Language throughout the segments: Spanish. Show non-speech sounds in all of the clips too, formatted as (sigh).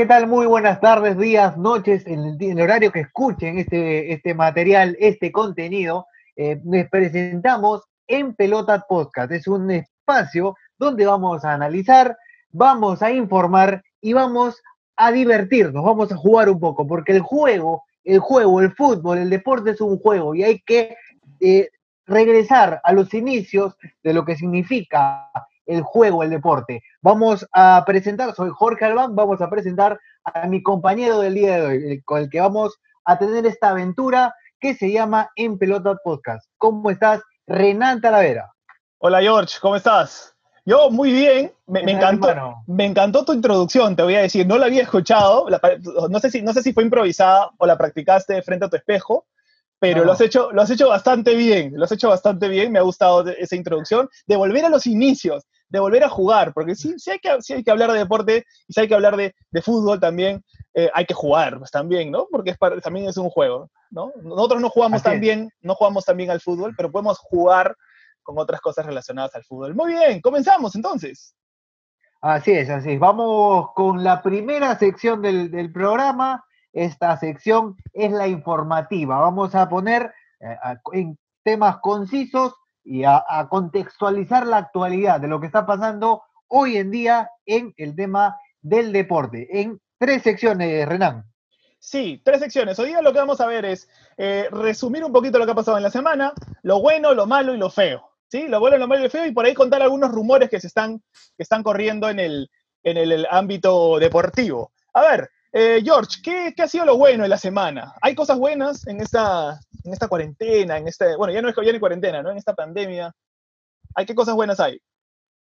¿qué tal? Muy buenas tardes, días, noches, en el, horario que escuchen este, este material, este contenido. Eh, les presentamos en Pelota Podcast. Es un espacio donde vamos a analizar, vamos a informar y vamos a divertirnos, vamos a jugar un poco, porque el juego, el juego, el fútbol, el deporte es un juego y hay que eh, regresar a los inicios de lo que significa el juego, el deporte. Vamos a presentar, soy Jorge Albán, vamos a presentar a mi compañero del día de hoy, con el que vamos a tener esta aventura que se llama En Pelota Podcast. ¿Cómo estás, Renan Talavera? Hola George, ¿cómo estás? Yo muy bien, me, encantó, me encantó tu introducción, te voy a decir, no la había escuchado, no, sé si, no sé si fue improvisada o la practicaste frente a tu espejo, pero lo, has hecho, lo has hecho bastante bien, lo has hecho bastante bien, me ha gustado esa introducción, de volver a los inicios, de volver a jugar, porque sí, sí, hay, que, hay que hablar de deporte y si hay que hablar de, fútbol también, eh, hay que jugar pues, también, ¿no? Porque es también es un juego, ¿no? Nosotros no jugamos tan bien, no jugamos tan bien al fútbol, pero podemos jugar con otras cosas relacionadas al fútbol. Muy bien, comenzamos entonces. Así es, así es. Vamos con la primera sección del, del programa esta sección es la informativa. Vamos a poner eh, en temas concisos y a, contextualizar la actualidad de lo que está pasando hoy en día en el tema del deporte. En tres secciones, Renan. Sí, tres secciones. Hoy día lo que vamos a ver es eh, resumir un poquito lo que ha pasado en la semana, lo bueno, lo malo y lo feo. ¿sí? Lo bueno, lo malo y lo feo, y por ahí contar algunos rumores que se están, que están corriendo en el, en el ámbito deportivo. A ver, eh, George, ¿qué, ha sido lo bueno de la semana? ¿Hay cosas buenas en esta, en esta cuarentena, en este, bueno, ya no es ya ni cuarentena, ¿no? En esta pandemia. ¿Hay qué cosas buenas hay?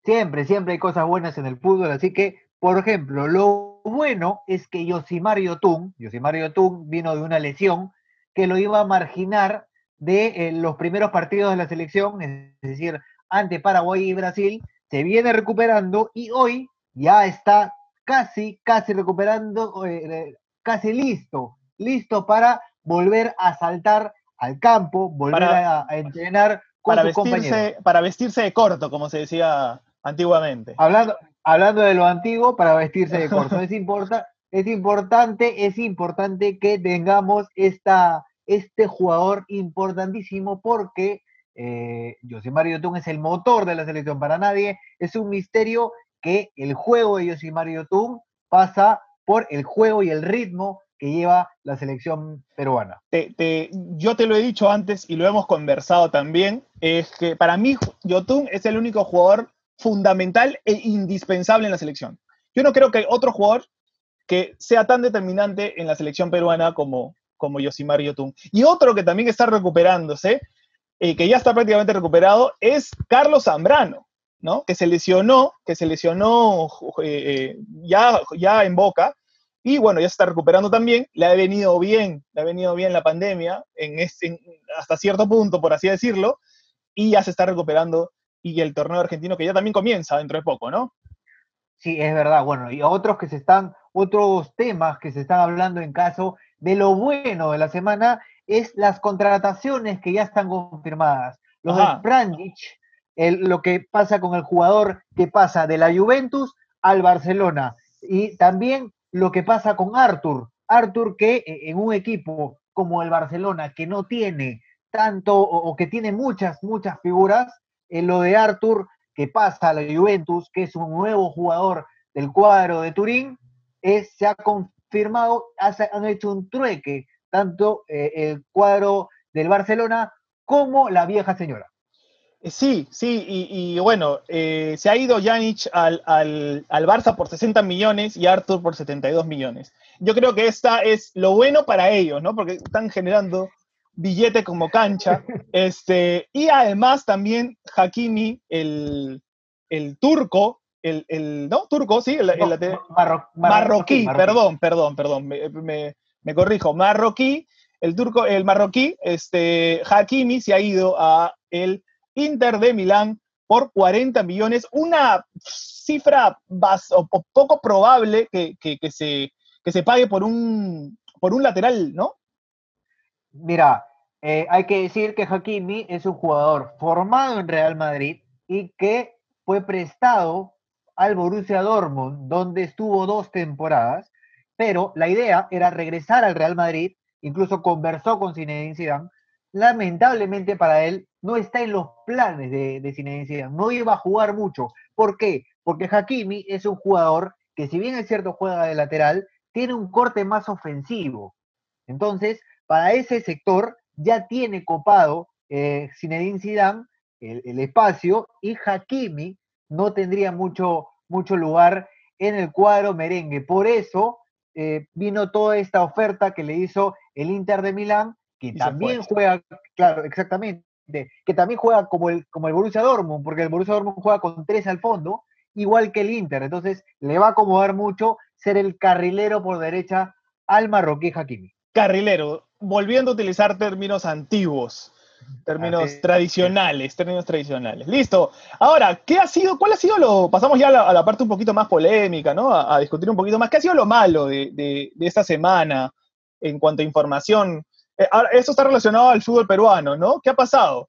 Siempre, siempre hay cosas buenas en el fútbol, así que, por ejemplo, lo bueno es que Yosimar Yotun, Yosimar Yotun vino de una lesión que lo iba a marginar de eh, los primeros partidos de la selección, es decir, ante Paraguay y Brasil, se viene recuperando y hoy ya está casi, casi recuperando, eh, casi listo, listo para volver a saltar al campo, volver a, entrenar con para vestirse, Para vestirse de corto, como se decía antiguamente. Hablando, hablando de lo antiguo, para vestirse de corto. (laughs) es, importa, es importante, es importante que tengamos esta, este jugador importantísimo porque eh, José Mario Tun es el motor de la selección para nadie, es un misterio que el juego de Mario Tung pasa por el juego y el ritmo que lleva la selección peruana. yo te lo he dicho antes y lo hemos conversado también, es que para mí Yotun es el único jugador fundamental e indispensable en la selección. Yo no creo que hay otro jugador que sea tan determinante en la selección peruana como, como Yosimar Yotun. Y otro que también está recuperándose, eh, que ya está prácticamente recuperado, es Carlos Zambrano. ¿No? Que se lesionó, que se lesionó eh, eh, ya, ya en Boca, y bueno, ya se está recuperando también, le ha venido bien, le ha venido bien la pandemia, en este, hasta cierto punto, por así decirlo, y ya se está recuperando, y el torneo argentino que ya también comienza dentro de poco, ¿no? Sí, es verdad, bueno, y otros que se están, otros temas que se están hablando en caso de lo bueno de la semana es las contrataciones que ya están confirmadas. Los de lo que pasa con el jugador que pasa de la Juventus al Barcelona. Y también lo que pasa con Arthur. Arthur que eh, en un equipo como el Barcelona, que no tiene tanto o, que tiene muchas, muchas figuras, en lo de Arthur que pasa a la Juventus, que es un nuevo jugador del cuadro de Turín, es, se ha confirmado, han hecho un trueque, tanto eh, el cuadro del Barcelona como la vieja señora. Eh, sí, sí, y, bueno, eh, se ha ido Janic al, Barça por 60 millones y Arthur por 72 millones. Yo creo que esta es lo bueno para ellos, ¿no? Porque están generando billete como cancha. (laughs) Este, y además también Hakimi, el, turco, el, ¿no? Turco, sí, el, marroquí, perdón, perdón, perdón, me, corrijo, marroquí, el turco, el marroquí, este, Hakimi se ha ido a el Inter de Milán por 40 millones, una cifra poco probable que, se, pague por un, por un lateral, ¿no? Mira, eh, hay que decir que Hakimi es un jugador formado en Real Madrid y que fue prestado al Borussia Dortmund, donde estuvo dos temporadas, pero la idea era regresar al Real Madrid, incluso conversó con Zinedine Zidane, lamentablemente para él no está en los planes de, de Zinedine no iba a jugar mucho. ¿Por qué? Porque Hakimi es un jugador que si bien es cierto juega de lateral, tiene un corte más ofensivo. Entonces, para ese sector ya tiene copado eh, Zinedine Zidane el, espacio y Hakimi no tendría mucho, mucho lugar en el cuadro merengue. Por eso eh, vino toda esta oferta que le hizo el Inter de Milán, que también juega, claro, exactamente, que también juega como el, como el Borussia Dortmund, porque el Borussia Dortmund juega con tres al fondo, igual que el Inter. Entonces le va a acomodar mucho ser el carrilero por derecha al marroquí Hakimi. Carrilero, volviendo a utilizar términos antiguos términos tradicionales, términos tradicionales. Listo. Ahora, ¿qué ha sido, cuál ha sido lo, pasamos ya a la, parte un poquito más polémica, ¿no? A, discutir un poquito más, ¿qué ha sido lo malo de, esta semana en cuanto a información? Eh, eso está relacionado al fútbol peruano, ¿no? ¿Qué ha pasado?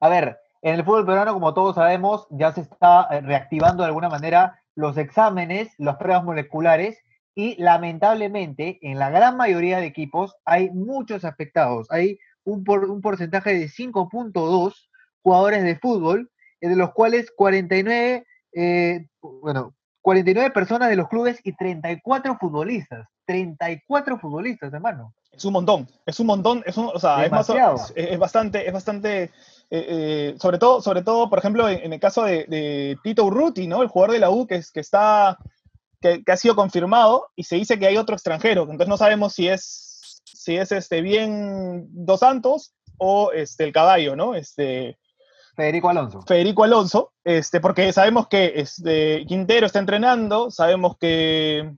A ver, en el fútbol peruano, como todos sabemos, ya se está eh, reactivando de alguna manera los exámenes, las pruebas moleculares, y lamentablemente en la gran mayoría de equipos hay muchos afectados. Hay un, por, un porcentaje de 5.2 jugadores de fútbol, de los cuales 49, eh, bueno, 49 personas de los clubes y 34 futbolistas. 34 futbolistas, hermano. Es un montón, es un montón, es, o sea, es, bastante, es bastante, eh, eh, sobre todo, sobre todo, por ejemplo, en, el caso de, Tito Urruti, ¿no? El jugador de la U que, que está, que, que, ha sido confirmado y se dice que hay otro extranjero, entonces no sabemos si es si es este, bien Dos Santos o este, el caballo, ¿no? Este, Federico Alonso. Federico Alonso, este, porque sabemos que este, Quintero está entrenando, sabemos que,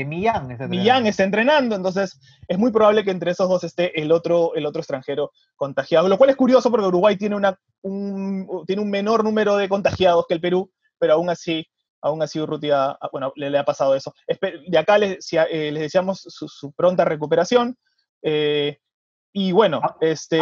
que Millán, está Millán está entrenando, entonces es muy probable que entre esos dos esté el otro, el otro extranjero contagiado, lo cual es curioso porque Uruguay tiene, una, un, tiene un menor número de contagiados que el Perú, pero aún así aún así Urrutia, bueno, le, ha pasado eso. De acá les, eh, les deseamos su, pronta recuperación. Eh, y bueno, este.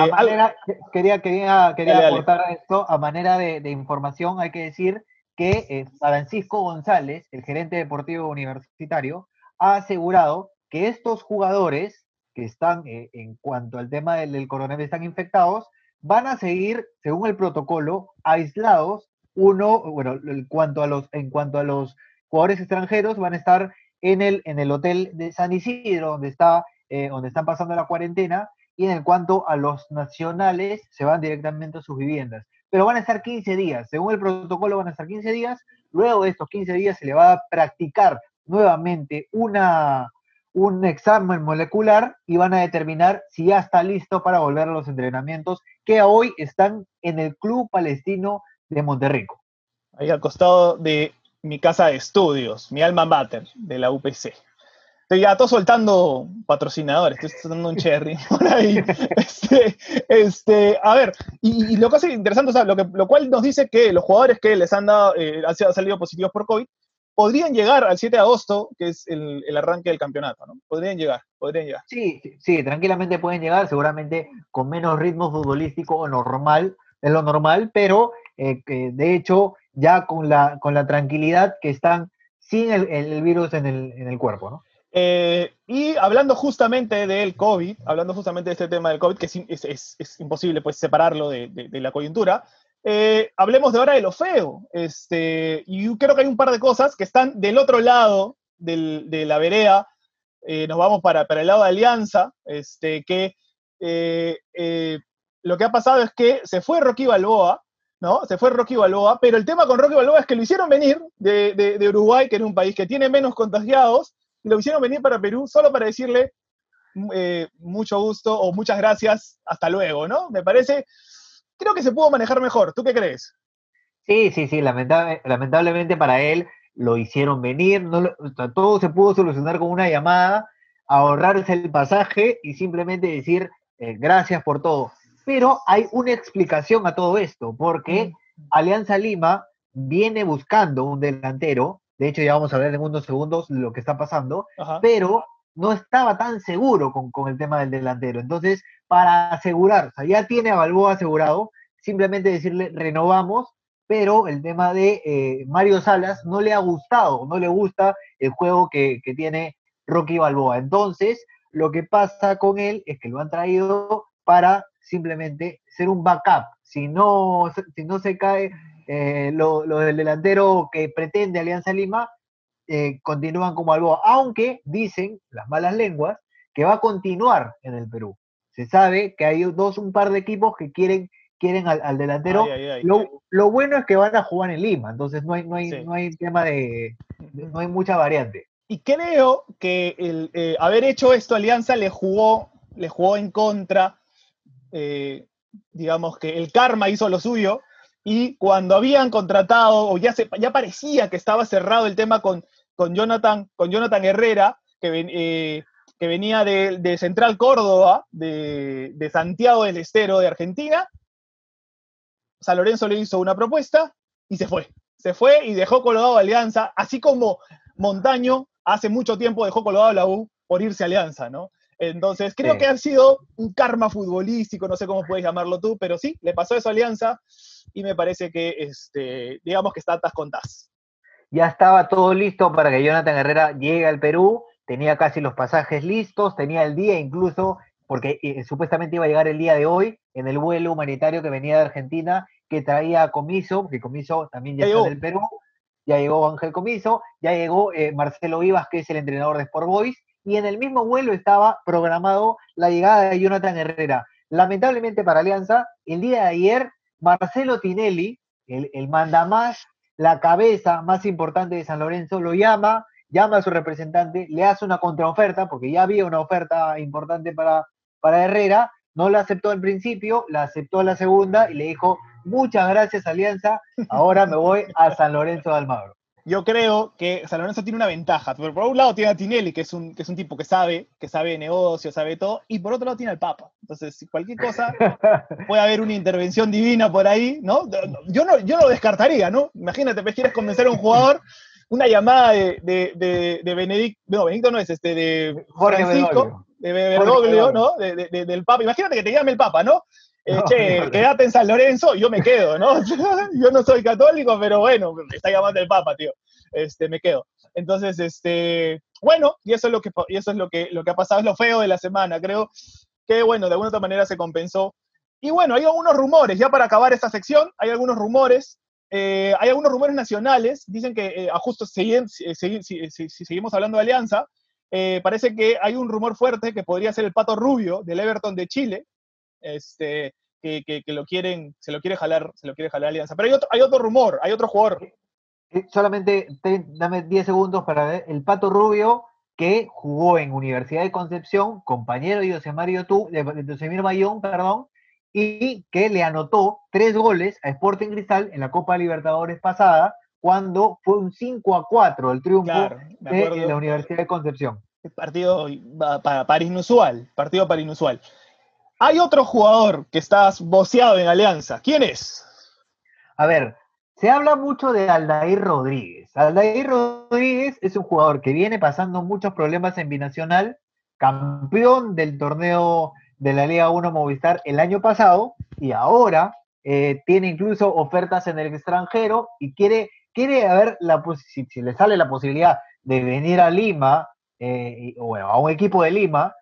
quería, quería, quería aportar esto, a manera de, información, hay que decir que eh, Francisco González, el gerente deportivo universitario, ha asegurado que estos jugadores que están, eh, en cuanto al tema del, coronavirus, están infectados, van a seguir, según el protocolo, aislados. Uno, bueno, en cuanto a los, en cuanto a los jugadores extranjeros, van a estar en el, en el hotel de San Isidro, donde está eh, donde están pasando la cuarentena, y en cuanto a los nacionales, se van directamente a sus viviendas. Pero van a estar 15 días, según el protocolo van a estar 15 días, luego de estos 15 días se le va a practicar nuevamente una, un examen molecular y van a determinar si ya está listo para volver a los entrenamientos que hoy están en el Club Palestino de Monterrico. Ahí al costado de mi casa de estudios, mi alma mater de la UPC. Estoy ya todo soltando patrocinadores, estoy soltando un (laughs) cherry por ahí. Este, este, a ver, y, lo que hace interesante, o sea, lo, que, lo cual nos dice que los jugadores que les han dado, eh, han salido positivos por COVID, podrían llegar al 7 de agosto, que es el, arranque del campeonato, ¿no? Podrían llegar, podrían llegar. Sí, sí, tranquilamente pueden llegar, seguramente con menos ritmo futbolístico o normal, es lo normal, pero eh, de hecho ya con la, con la tranquilidad que están sin el, virus en el, en el cuerpo, ¿no? Eh, y hablando justamente del COVID, hablando justamente de este tema del COVID, que es, imposible pues separarlo de, la coyuntura, eh, hablemos de ahora de lo feo. Este, y creo que hay un par de cosas que están del otro lado de la vereda. Eh, nos vamos para, el lado de Alianza, este, que lo que ha pasado es que se fue Rocky Balboa, ¿no? Se fue Rocky Balboa, pero el tema con Rocky Balboa es que lo hicieron venir de, de Uruguay, que es un país que tiene menos contagiados, lo hicieron venir para Perú solo para decirle eh, mucho gusto o muchas gracias, hasta luego, ¿no? Me parece, creo que se pudo manejar mejor. ¿Tú qué crees? Sí, sí, sí, lamentablemente para él lo hicieron venir, no todo se pudo solucionar con una llamada, ahorrarse el pasaje y simplemente decir eh, gracias por todo. Pero hay una explicación a todo esto, porque mm. Alianza Lima viene buscando un delantero de hecho, ya vamos a ver en unos segundos lo que está pasando, pero no estaba tan seguro con, el tema del delantero. Entonces, para asegurar, ya tiene a Balboa asegurado, simplemente decirle renovamos, pero el tema de eh, Mario Salas no le ha gustado, no le gusta el juego que, tiene Rocky Balboa. Entonces, lo que pasa con él es que lo han traído para simplemente ser un backup. Si no, si no se cae eh, lo, del delantero que pretende Alianza Lima, eh, continúan como Balboa, aunque dicen las malas lenguas que va a continuar en el Perú. Se sabe que hay dos, un par de equipos que quieren, quieren al, delantero. lo, bueno es que van a jugar en Lima, entonces no hay, no hay, no hay tema de, no hay mucha variante. Y creo que el eh, haber hecho esto Alianza le jugó, le jugó en contra. Eh, digamos que el karma hizo lo suyo. Y cuando habían contratado, o ya, se, ya parecía que estaba cerrado el tema con, con, Jonathan, con Jonathan Herrera, que, eh, que venía de, Central Córdoba, de, de Santiago del Estero, de Argentina, San Lorenzo le hizo una propuesta y se fue. Se fue y dejó colgado Alianza, así como Montaño hace mucho tiempo dejó colgado la U por irse a Alianza, ¿no? Entonces, creo que ha sido un karma futbolístico, no sé cómo puedes llamarlo tú, pero sí, le pasó eso a Alianza y me parece que, este, digamos que está tas con tas. Ya estaba todo listo para que Jonathan Herrera llegue al Perú, tenía casi los pasajes listos, tenía el día incluso, porque eh, supuestamente iba a llegar el día de hoy en el vuelo humanitario que venía de Argentina, que traía a Comiso, que Comiso también ya está en el Perú, ya llegó Ángel Comiso, ya llegó eh, Marcelo Vivas, que es el entrenador de Sport Boys, y en el mismo vuelo estaba programado la llegada de Jonathan Herrera. Lamentablemente para Alianza, el día de ayer, Marcelo Tinelli, el, el mandamás, la cabeza más importante de San Lorenzo, lo llama, llama a su representante, le hace una contraoferta, porque ya había una oferta importante para, para Herrera, no la aceptó al principio, la aceptó a la segunda y le dijo, muchas gracias Alianza, ahora me voy a San Lorenzo de Almagro. Yo creo que San Lorenzo tiene una ventaja, pero por un lado tiene a Tinelli, que es un, que es un tipo que sabe, que sabe de negocio, sabe todo, y por otro lado tiene al Papa. Entonces, si cualquier cosa, (laughs) puede haber una intervención divina por ahí, ¿no? Yo no, yo lo descartaría, ¿no? Imagínate, pues quieres convencer a un jugador, una llamada de, de, de, Benedicto, no, Benedicto no es este, de Francisco, de Bergoglio, ¿no? del Papa. Imagínate que te llame el Papa, ¿no? Eh, che, quédate en San Lorenzo, yo me quedo, ¿no? (laughs) yo no soy católico, pero bueno, me está llamando el Papa, tío. Este, me quedo. Entonces, este, bueno, y eso es lo que, y eso es lo que, lo que ha pasado, es lo feo de la semana, creo que, bueno, de alguna otra manera se compensó. Y bueno, hay algunos rumores, ya para acabar esta sección, hay algunos rumores, eh, hay algunos rumores nacionales, dicen que, eh, justo si, seguimos hablando de alianza, eh, parece que hay un rumor fuerte que podría ser el Pato Rubio del Everton de Chile, este, que, que, lo quieren, se lo quiere jalar, se lo quiere jalar Alianza. Pero hay otro, hay otro rumor, hay otro jugador. Eh, eh, solamente dame 10 segundos para ver. El Pato Rubio, que jugó en Universidad de Concepción, compañero de José Mario Tú, de, José Mayón, perdón, y que le anotó tres goles a Sporting Cristal en la Copa Libertadores pasada, cuando fue un 5 a 4 el triunfo de la Universidad de Concepción. Partido para, para inusual, partido para inusual. Hay otro jugador que está boceado en Alianza. ¿Quién es? A ver, se habla mucho de Aldair Rodríguez. Aldair Rodríguez es un jugador que viene pasando muchos problemas en Binacional, campeón del torneo de la Liga 1 Movistar el año pasado y ahora eh, tiene incluso ofertas en el extranjero y quiere, quiere ver la, si, si le sale la posibilidad de venir a Lima eh, o a un equipo de Lima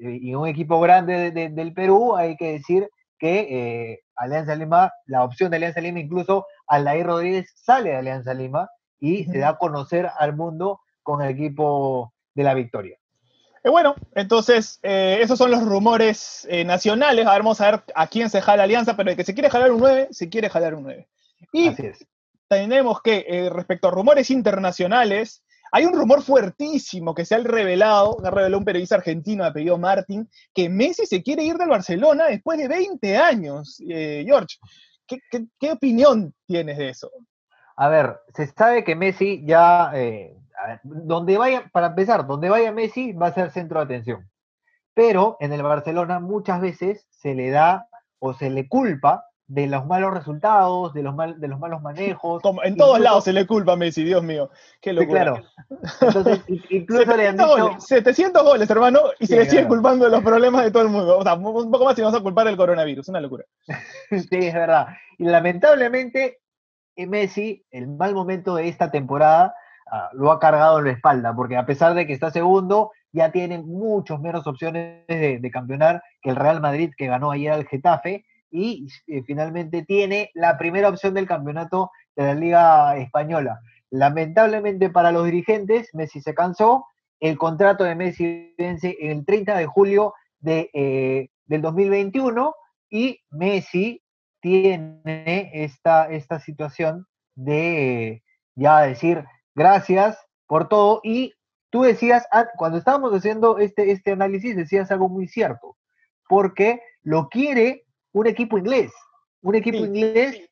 y un equipo grande del Perú, hay que decir que eh, Alianza Lima, la opción de Alianza Lima, incluso Aldair Rodríguez sale de Alianza Lima y se da a conocer al mundo con el equipo de la victoria. Eh, bueno, entonces esos son los rumores nacionales. A ver, vamos a ver a quién se jala Alianza, pero el que se quiere jalar un 9, se quiere jalar un 9. Y tenemos que, respecto a rumores internacionales, hay un rumor fuertísimo que se ha revelado, ha revelado un periodista argentino de apellido Martín, que Messi se quiere ir del Barcelona después de 20 años. Eh, George, ¿qué, opinión tienes de eso? A ver, se sabe que Messi ya, eh, donde vaya, para empezar, donde vaya Messi va a ser centro de atención. Pero en el Barcelona muchas veces se le da o se le culpa de los malos resultados, de los, mal, de los malos manejos. Como en todos lados se le culpa a Messi, Dios mío. Qué locura. claro. Entonces, (laughs) incluso le han dicho... Goles, 700 goles, hermano, y se le sigue culpando de los problemas de todo el mundo. O sea, un poco más y vamos a culpar el coronavirus, una locura. (laughs) sí, es verdad. Y lamentablemente, eh, Messi, el mal momento de esta temporada, ah, lo ha cargado en la espalda, porque a pesar de que está segundo, ya tiene muchos menos opciones de, campeonar que el Real Madrid que ganó ayer al Getafe y eh, finalmente tiene la primera opción del campeonato de la Liga Española. Lamentablemente para los dirigentes, Messi se cansó, el contrato de Messi vence el 30 de julio de, eh, del 2021 y Messi tiene esta, esta situación de ya decir gracias por todo y tú decías, ah, cuando estábamos haciendo este, este análisis, decías algo muy cierto, porque lo quiere un equipo inglés, un equipo inglés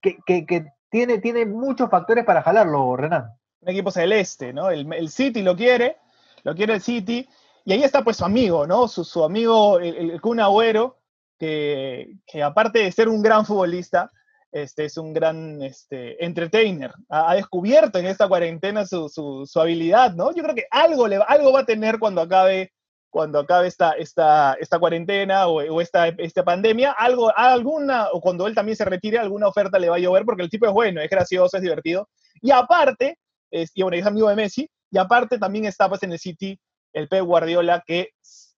que, tiene, tiene muchos factores para jalarlo, Renan. Un equipo celeste, ¿no? El, el City lo quiere, lo quiere el City, y ahí está pues su amigo, ¿no? Su, amigo, el, el Kun Agüero, que, aparte de ser un gran futbolista, este, es un gran este, entertainer. Ha, descubierto en esta cuarentena su, su, habilidad, ¿no? Yo creo que algo, le, algo va a tener cuando acabe, cuando acabe esta, esta, esta cuarentena o, esta, esta pandemia, algo, alguna, o cuando él también se retire, alguna oferta le va a llover porque el tipo es bueno, es gracioso, es divertido. Y aparte, es, y bueno, es amigo de Messi, y aparte también está pues en el City el Pep Guardiola que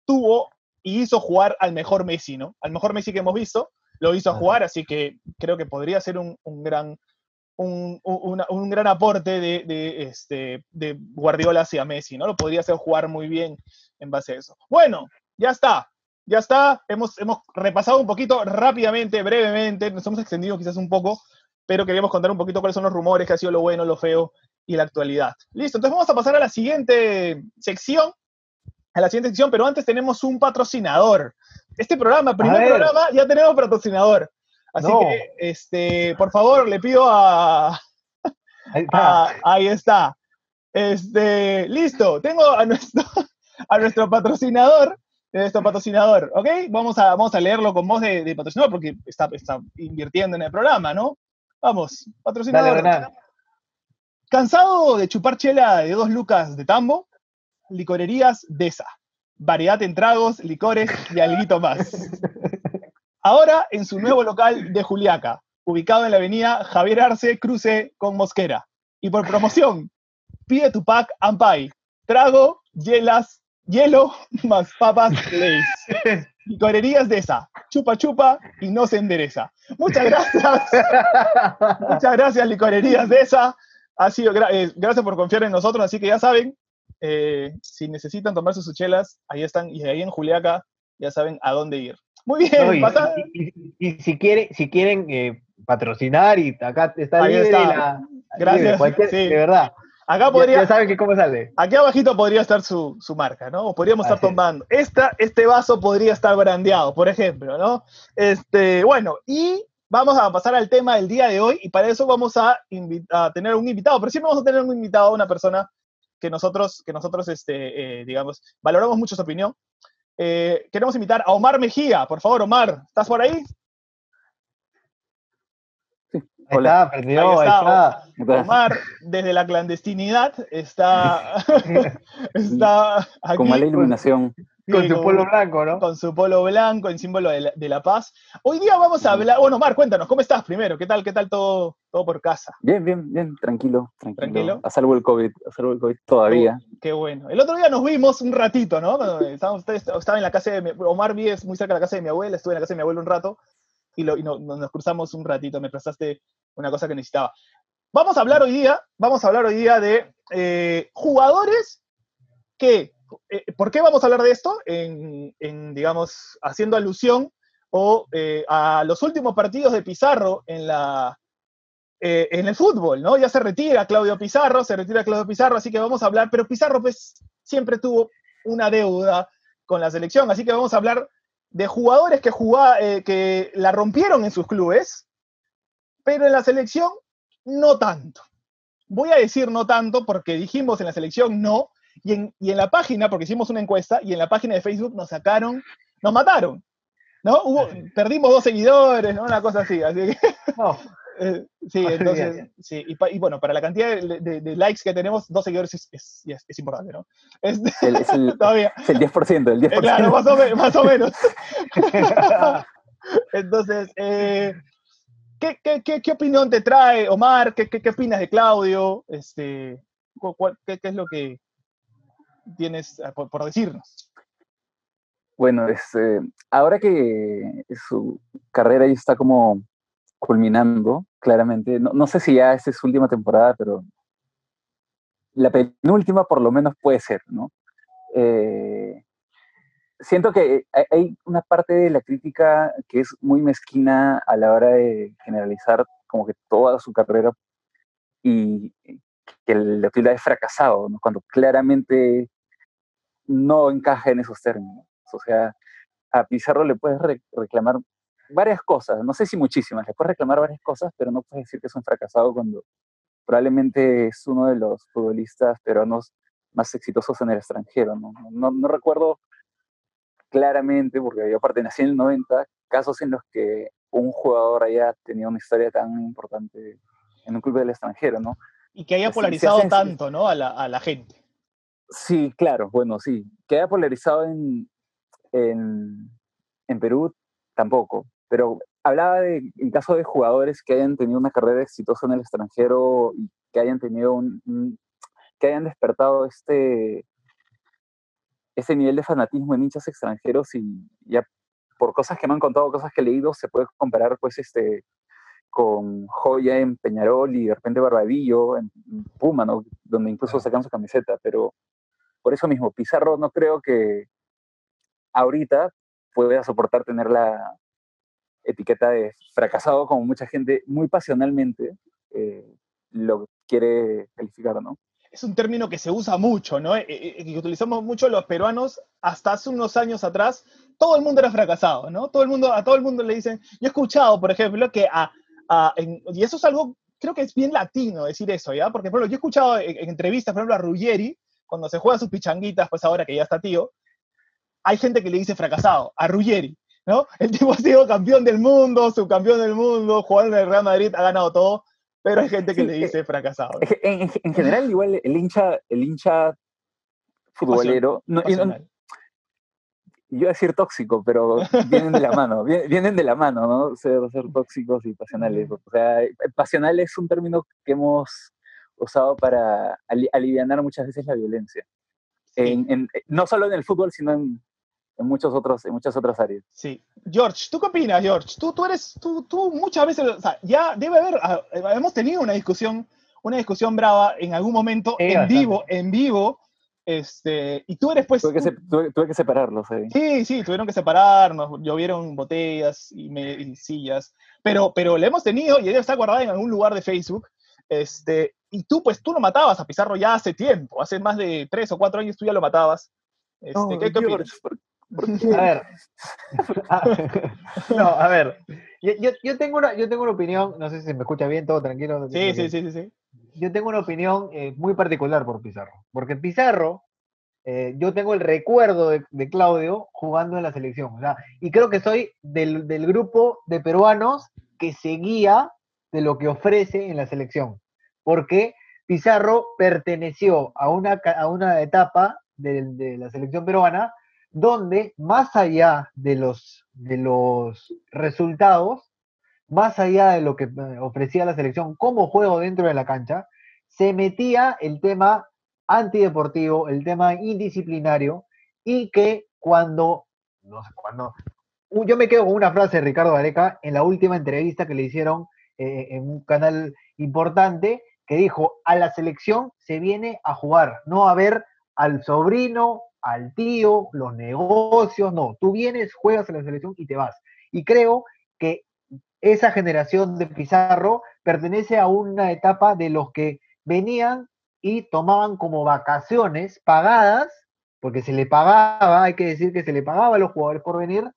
tuvo y hizo jugar al mejor Messi, ¿no? Al mejor Messi que hemos visto, lo hizo jugar, así que creo que podría ser un, gran, un, gran aporte de, este, de Guardiola hacia Messi, ¿no? Lo podría hacer jugar muy bien en base a eso. Bueno, ya está, ya está, hemos, hemos repasado un poquito rápidamente, brevemente, nos hemos extendido quizás un poco, pero queríamos contar un poquito cuáles son los rumores, qué ha sido lo bueno, lo feo y la actualidad. Listo, entonces vamos a pasar a la siguiente sección, a la siguiente sección, pero antes tenemos un patrocinador. Este programa, primer programa, ya tenemos patrocinador. Así que, este, por favor, le pido a... Ahí está. ahí está. Este, listo, tengo a nuestro, (laughs) a nuestro patrocinador, nuestro patrocinador, ¿ok? Vamos a, vamos a leerlo con voz de, patrocinador porque está, está invirtiendo en el programa, ¿no? Vamos, patrocinador. ¿Cansado de chupar chela de dos lucas de tambo? Licorerías Desa. Variedad en tragos, licores y algo más. (laughs) Ahora en su nuevo local de Juliaca, ubicado en la avenida Javier Arce, cruce con Mosquera. Y por promoción, pide tu pack Ampai. Trago, hielas, hielo, (laughs) más papas Lays. (laughs) Licorerías de esa. Chupa chupa y no se endereza. Muchas gracias. (laughs) Muchas gracias, licorerías de esa. Ha sido, eh, gracias por confiar en nosotros, así que ya saben, eh, si necesitan tomarse sus chelas, ahí están, y ahí en Juliaca ya saben a dónde ir. Muy bien, y, si, quiere, si quieren eh, patrocinar, y acá está ahí está. Gracias, de verdad. Acá podría. Ya, saben que cómo sale. Aquí abajito podría estar su, marca, ¿no? O podríamos estar tomando. Esta, este vaso podría estar brandeado, por ejemplo, ¿no? Este, bueno, y vamos a pasar al tema del día de hoy, y para eso vamos a, a tener un invitado, pero siempre vamos a tener un invitado, una persona que nosotros, que nosotros este, eh, digamos, valoramos mucho su opinión. Eh, queremos invitar a Omar Mejía. Por favor, Omar, ¿estás por ahí? Sí. Hola, perdió, está. Omar, desde la clandestinidad, está, (laughs) está aquí. Con mala iluminación. Con su polo blanco, ¿no? Con su polo blanco, en símbolo de la, paz. Hoy día vamos a hablar, bueno, Omar, cuéntanos, ¿cómo estás primero? ¿Qué tal, qué tal todo, todo por casa? Bien, bien, bien, tranquilo, tranquilo. A salvo el COVID, a salvo el COVID todavía. qué bueno. El otro día nos vimos un ratito, ¿no? estaba en la casa de mi, Omar vive muy cerca de la casa de mi abuela, estuve en la casa de mi abuelo un rato y, lo, y nos cruzamos un ratito, me prestaste una cosa que necesitaba. Vamos a hablar hoy día, vamos a hablar hoy día de eh, jugadores que ¿por qué vamos a hablar de esto? En, digamos, haciendo alusión o, eh, a los últimos partidos de Pizarro eh, en el fútbol, ¿no? Ya se retira Claudio Pizarro, se retira Claudio Pizarro, así que vamos a hablar, pero Pizarro pues siempre tuvo una deuda con la selección, así que vamos a hablar de jugadores que, que la rompieron en sus clubes, pero en la selección no tanto. Voy a decir no tanto porque dijimos en la selección no, y en, la página, porque hicimos una encuesta, y en la página de Facebook nos sacaron, nos mataron. ¿No? perdimos dos seguidores, ¿no? Una cosa así. Así que. (laughs) (laughs) Eh, sí, entonces, sí, y, bueno, para la cantidad de, likes que tenemos, dos seguidores es, es, importante, ¿no? Es, el, es, el, (laughs) todavía. es el 10%, el 10%. Eh, claro, más o, más o menos. entonces, eh, ¿qué, qué, qué, opinión te trae, Omar? ¿Qué, qué, opinas de Claudio? Este, ¿Qué, es lo que tienes ah, por, decirnos? Bueno, este, ahora que su carrera ya está como culminando, claramente, no, sé si ya es su última temporada, pero la penúltima por lo menos puede ser, ¿no? Eh, siento que hay una parte de la crítica que es muy mezquina a la hora de generalizar como que toda su carrera y que la fila es fracasado, ¿no? cuando claramente no encaja en esos términos. O sea, a Pizarro le puedes reclamar varias cosas, no sé si muchísimas, le puedes reclamar varias cosas, pero no puedes decir que es un fracasado cuando probablemente es uno de los futbolistas peruanos más exitosos en el extranjero. No, no, no recuerdo claramente, porque yo aparte nací en el 90, casos en los que un jugador haya tenido una historia tan importante en un club del extranjero, ¿no? Y que haya polarizado tanto, ¿no? A la, a la, gente. Sí, claro, bueno, sí. Que haya polarizado en, en, en Perú, tampoco. Pero hablaba de, en caso de jugadores que hayan tenido una carrera exitosa en el extranjero y que hayan tenido un, que hayan despertado este, ese nivel de fanatismo en hinchas extranjeros y ya por cosas que me han contado, cosas que he leído, se puede comparar pues este con Joya en Peñarol y de repente Barbadillo en Puma, ¿no? Donde incluso sacan su camiseta, pero por eso mismo, Pizarro no creo que ahorita pueda soportar tener la etiqueta de fracasado como mucha gente muy pasionalmente eh, lo quiere calificar, ¿no? es un término que se usa mucho, ¿no? Eh, eh, que utilizamos mucho los peruanos hasta hace unos años atrás. Todo el mundo era fracasado, ¿no? Todo el mundo, a todo el mundo le dicen, yo he escuchado, por ejemplo, que a, y eso es algo, creo que es bien latino decir eso, ¿ya? Porque, por ejemplo, yo he escuchado en, entrevistas, por ejemplo, a Ruggeri, cuando se juega sus pichanguitas, pues ahora que ya está tío, hay gente que le dice fracasado, a Ruggeri, ¿no? (laughs) El tipo ha sido campeón del mundo, subcampeón del mundo, jugando en el Real Madrid, ha ganado todo pero hay gente que le dice fracasado. En, general, igual el hincha, el hincha futbolero, no, yo iba a decir tóxico, pero vienen de la mano, vienen de la mano, ¿no? Ser, ser tóxicos y pasionales. O sea, pasional es un término que hemos usado para aliviar muchas veces la violencia. no solo en el fútbol, sino en, en, muchos otros, en muchas otras áreas. Sí. George, ¿tú qué opinas, George? Tú, tú eres, tú, tú muchas veces, o sea, ya debe haber, ah, hemos tenido una discusión, una discusión brava en algún momento, en vivo, en vivo, este, y tú eres pues... Tuve que, tuve, que separarlos. Eh. Sí, sí, tuvieron que separarnos, llovieron botellas y, me, sillas, pero, pero le hemos tenido y ella está guardada en algún lugar de Facebook, este, y tú pues tú lo matabas a Pizarro ya hace tiempo, hace más de tres o cuatro años tú ya lo matabas. Este, ¿qué, opinas? A ver. (laughs) (laughs) no, a ver. Yo, yo, tengo una, yo tengo una opinión, no sé si me escucha bien, todo tranquilo. Sí, sí, sí, sí, Yo tengo una opinión eh, muy particular por Pizarro. Porque Pizarro, eh, yo tengo el recuerdo de, Claudio jugando en la selección. O sea, y creo que soy del, del grupo de peruanos que seguía de lo que ofrece en la selección. Porque Pizarro perteneció a una, a una etapa de, la selección peruana donde más allá de los, de los resultados, más allá de lo que eh, ofrecía la selección como juego dentro de la cancha, se metía el tema antideportivo, el tema indisciplinario, y que cuando, no sé cuándo, yo me quedo con una frase de Ricardo Areca en la última entrevista que le hicieron eh, en un canal importante, que dijo, a la selección se viene a jugar, no a ver al sobrino al tío, los negocios, no, tú vienes, juegas en la selección y te vas. Y creo que esa generación de Pizarro pertenece a una etapa de los que venían y tomaban como vacaciones pagadas, porque se le pagaba, hay que decir que se le pagaba a los jugadores por venir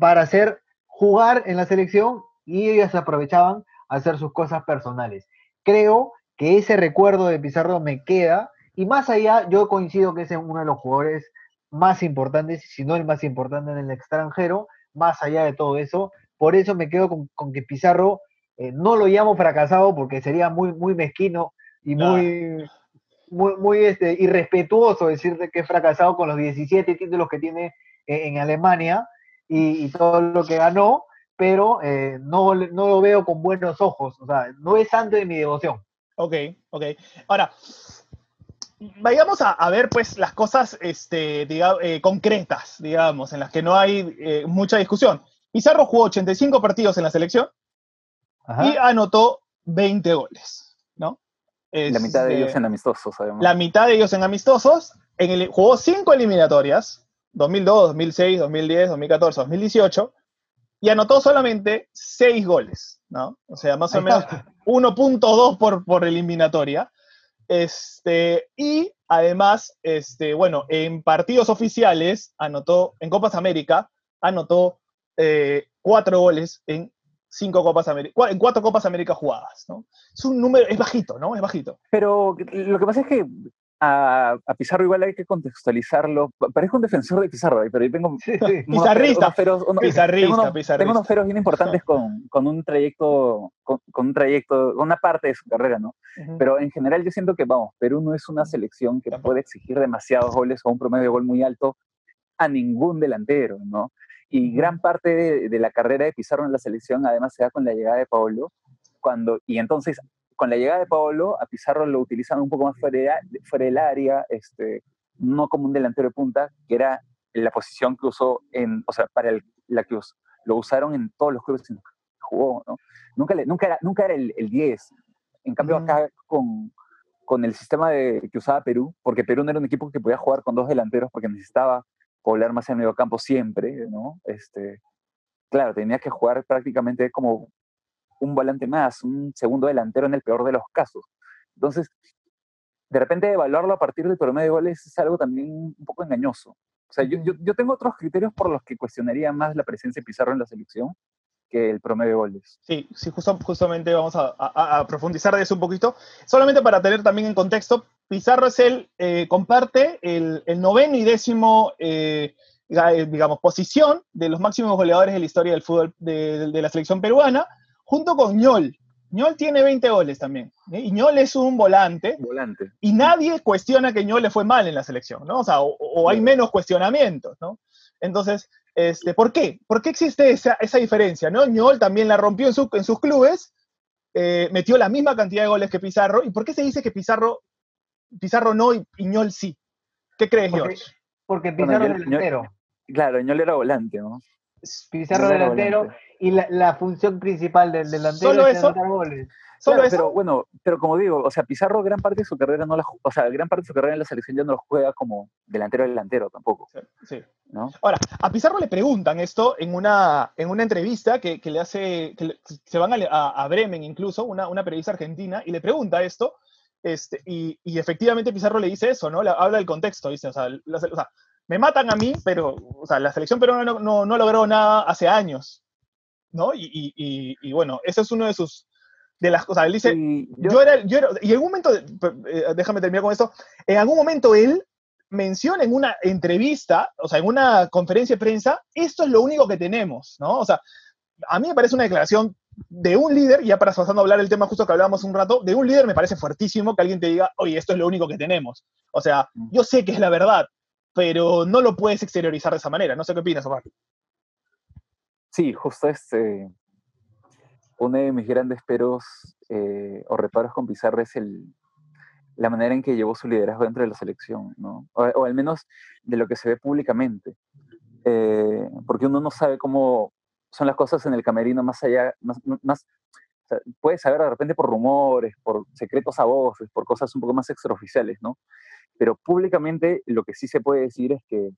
para hacer jugar en la selección y ellos aprovechaban a hacer sus cosas personales. Creo que ese recuerdo de Pizarro me queda y más allá, yo coincido que es uno de los jugadores más importantes, si no el más importante en el extranjero, más allá de todo eso. Por eso me quedo con, que Pizarro eh, no lo llamo fracasado porque sería muy, muy mezquino y muy, muy, muy este, irrespetuoso decirte que es fracasado con los 17 títulos que tiene eh, en Alemania y, todo lo que ganó, pero eh, no, no lo veo con buenos ojos. O sea, no es santo de mi devoción. Ok, ok. Ahora, vayamos a, ver pues las cosas este, eh, concretas, digamos, en las que no hay eh, mucha discusión. Pizarro jugó 85 partidos en la selección y anotó 20 goles, ¿no? la mitad de ellos este, en amistosos, además. La mitad de ellos en amistosos. En el, jugó 5 eliminatorias, 2002, 2006, 2010, 2014, 2018, y anotó solamente 6 goles, ¿no? O sea, más o menos 1.2 por, por eliminatoria. Este, y además, este, bueno, en partidos oficiales anotó, en Copas América, anotó eh, cuatro goles en cinco Copas América, en cuatro Copas América jugadas, ¿no? Es un número, es bajito, ¿no? Es bajito. Pero lo que pasa es que a, Pizarro igual hay que contextualizarlo. Parezco un defensor de Pizarro, pero ahí tengo pizarrista, pizarrista, tengo unos feros bien importantes (laughs) con, con un trayecto, con, un trayecto, una parte de su carrera, ¿no? Pero en general yo siento que, vamos, Perú no es una selección que puede exigir demasiados goles o un promedio de gol muy alto a ningún delantero, ¿no? Y gran parte de, de, la carrera de Pizarro en la selección además se da con la llegada de Pablo, cuando, y entonces con la llegada de Paolo, a Pizarro lo utilizan un poco más fuera, fuera del área, este, no como un delantero de punta, que era la posición que usó en, o sea, para la que lo usaron en todos los clubes en los que jugó, ¿no? Nunca, nunca, era, nunca era el, el 10. En cambio, acá con, con el sistema de, que usaba Perú, porque Perú no era un equipo que podía jugar con dos delanteros porque necesitaba poblar más el medio campo siempre, ¿no? Este, claro, tenía que jugar prácticamente como un volante más, un segundo delantero en el peor de los casos. Entonces, de repente evaluarlo a partir del promedio de goles es algo también un poco engañoso. O sea, yo, yo, tengo otros criterios por los que cuestionaría más la presencia de Pizarro en la selección que el promedio de goles. Sí, sí justamente vamos a, profundizar de eso un poquito. Solamente para tener también en contexto, Pizarro es el, eh, comparte el, el, noveno y décimo, eh, digamos, posición de los máximos goleadores de la historia del fútbol de, de la selección peruana, junto con Ñol. Ñol tiene 20 goles también. ¿eh? Y Ñol es un volante. Volante. Y nadie cuestiona que Ñol le fue mal en la selección, ¿no? O sea, o, hay menos cuestionamientos, ¿no? Entonces, este, ¿por qué? ¿Por qué existe esa, diferencia, no? Ñol también la rompió en, en sus clubes, eh, metió la misma cantidad de goles que Pizarro. ¿Y por qué se dice que Pizarro, Pizarro no y, Ñol sí? ¿Qué crees, porque, Porque Pizarro era delantero. claro, Ñol era volante, ¿no? Pizarro delantero y la, función principal del delantero ¿Solo es eso? goles. Solo eso. Pero bueno, pero como digo, o sea, Pizarro gran parte de su carrera no la, o sea, gran parte de su carrera en la selección ya no lo juega como delantero delantero tampoco. Sí. ¿no? Ahora, a Pizarro le preguntan esto en una, en una entrevista que, le hace, que se van a, a, Bremen incluso, una, una periodista argentina, y le pregunta esto, este, y, y, efectivamente Pizarro le dice eso, ¿no? Le habla del contexto, dice, o sea, o sea me matan a mí, pero o sea, la selección peruana no, no, logró nada hace años, ¿no? Y, y, y, bueno, ese es uno de sus, de las cosas, él dice, yo, era, yo era, y en algún momento, eh, déjame terminar con esto, en algún momento él menciona en una entrevista, o sea, en una conferencia de prensa, esto es lo único que tenemos, ¿no? O sea, a mí me parece una declaración de un líder, ya para pasando a hablar el tema justo que hablábamos un rato, de un líder me parece fuertísimo que alguien te diga, oye, esto es lo único que tenemos. O sea, mm. yo sé que es la verdad, pero no lo puedes exteriorizar de esa manera. No sé qué opinas, Omar. Sí, justo este, uno de mis grandes peros eh, o reparos con Pizarro es el, la manera en que llevó su liderazgo dentro de la selección, ¿no? o, al menos de lo que se ve públicamente. Eh, porque uno no sabe cómo son las cosas en el camerino más allá, más, más puede saber de repente por rumores, por secretos a voces, por cosas un poco más extraoficiales, ¿no? Pero públicamente lo que sí se puede decir es que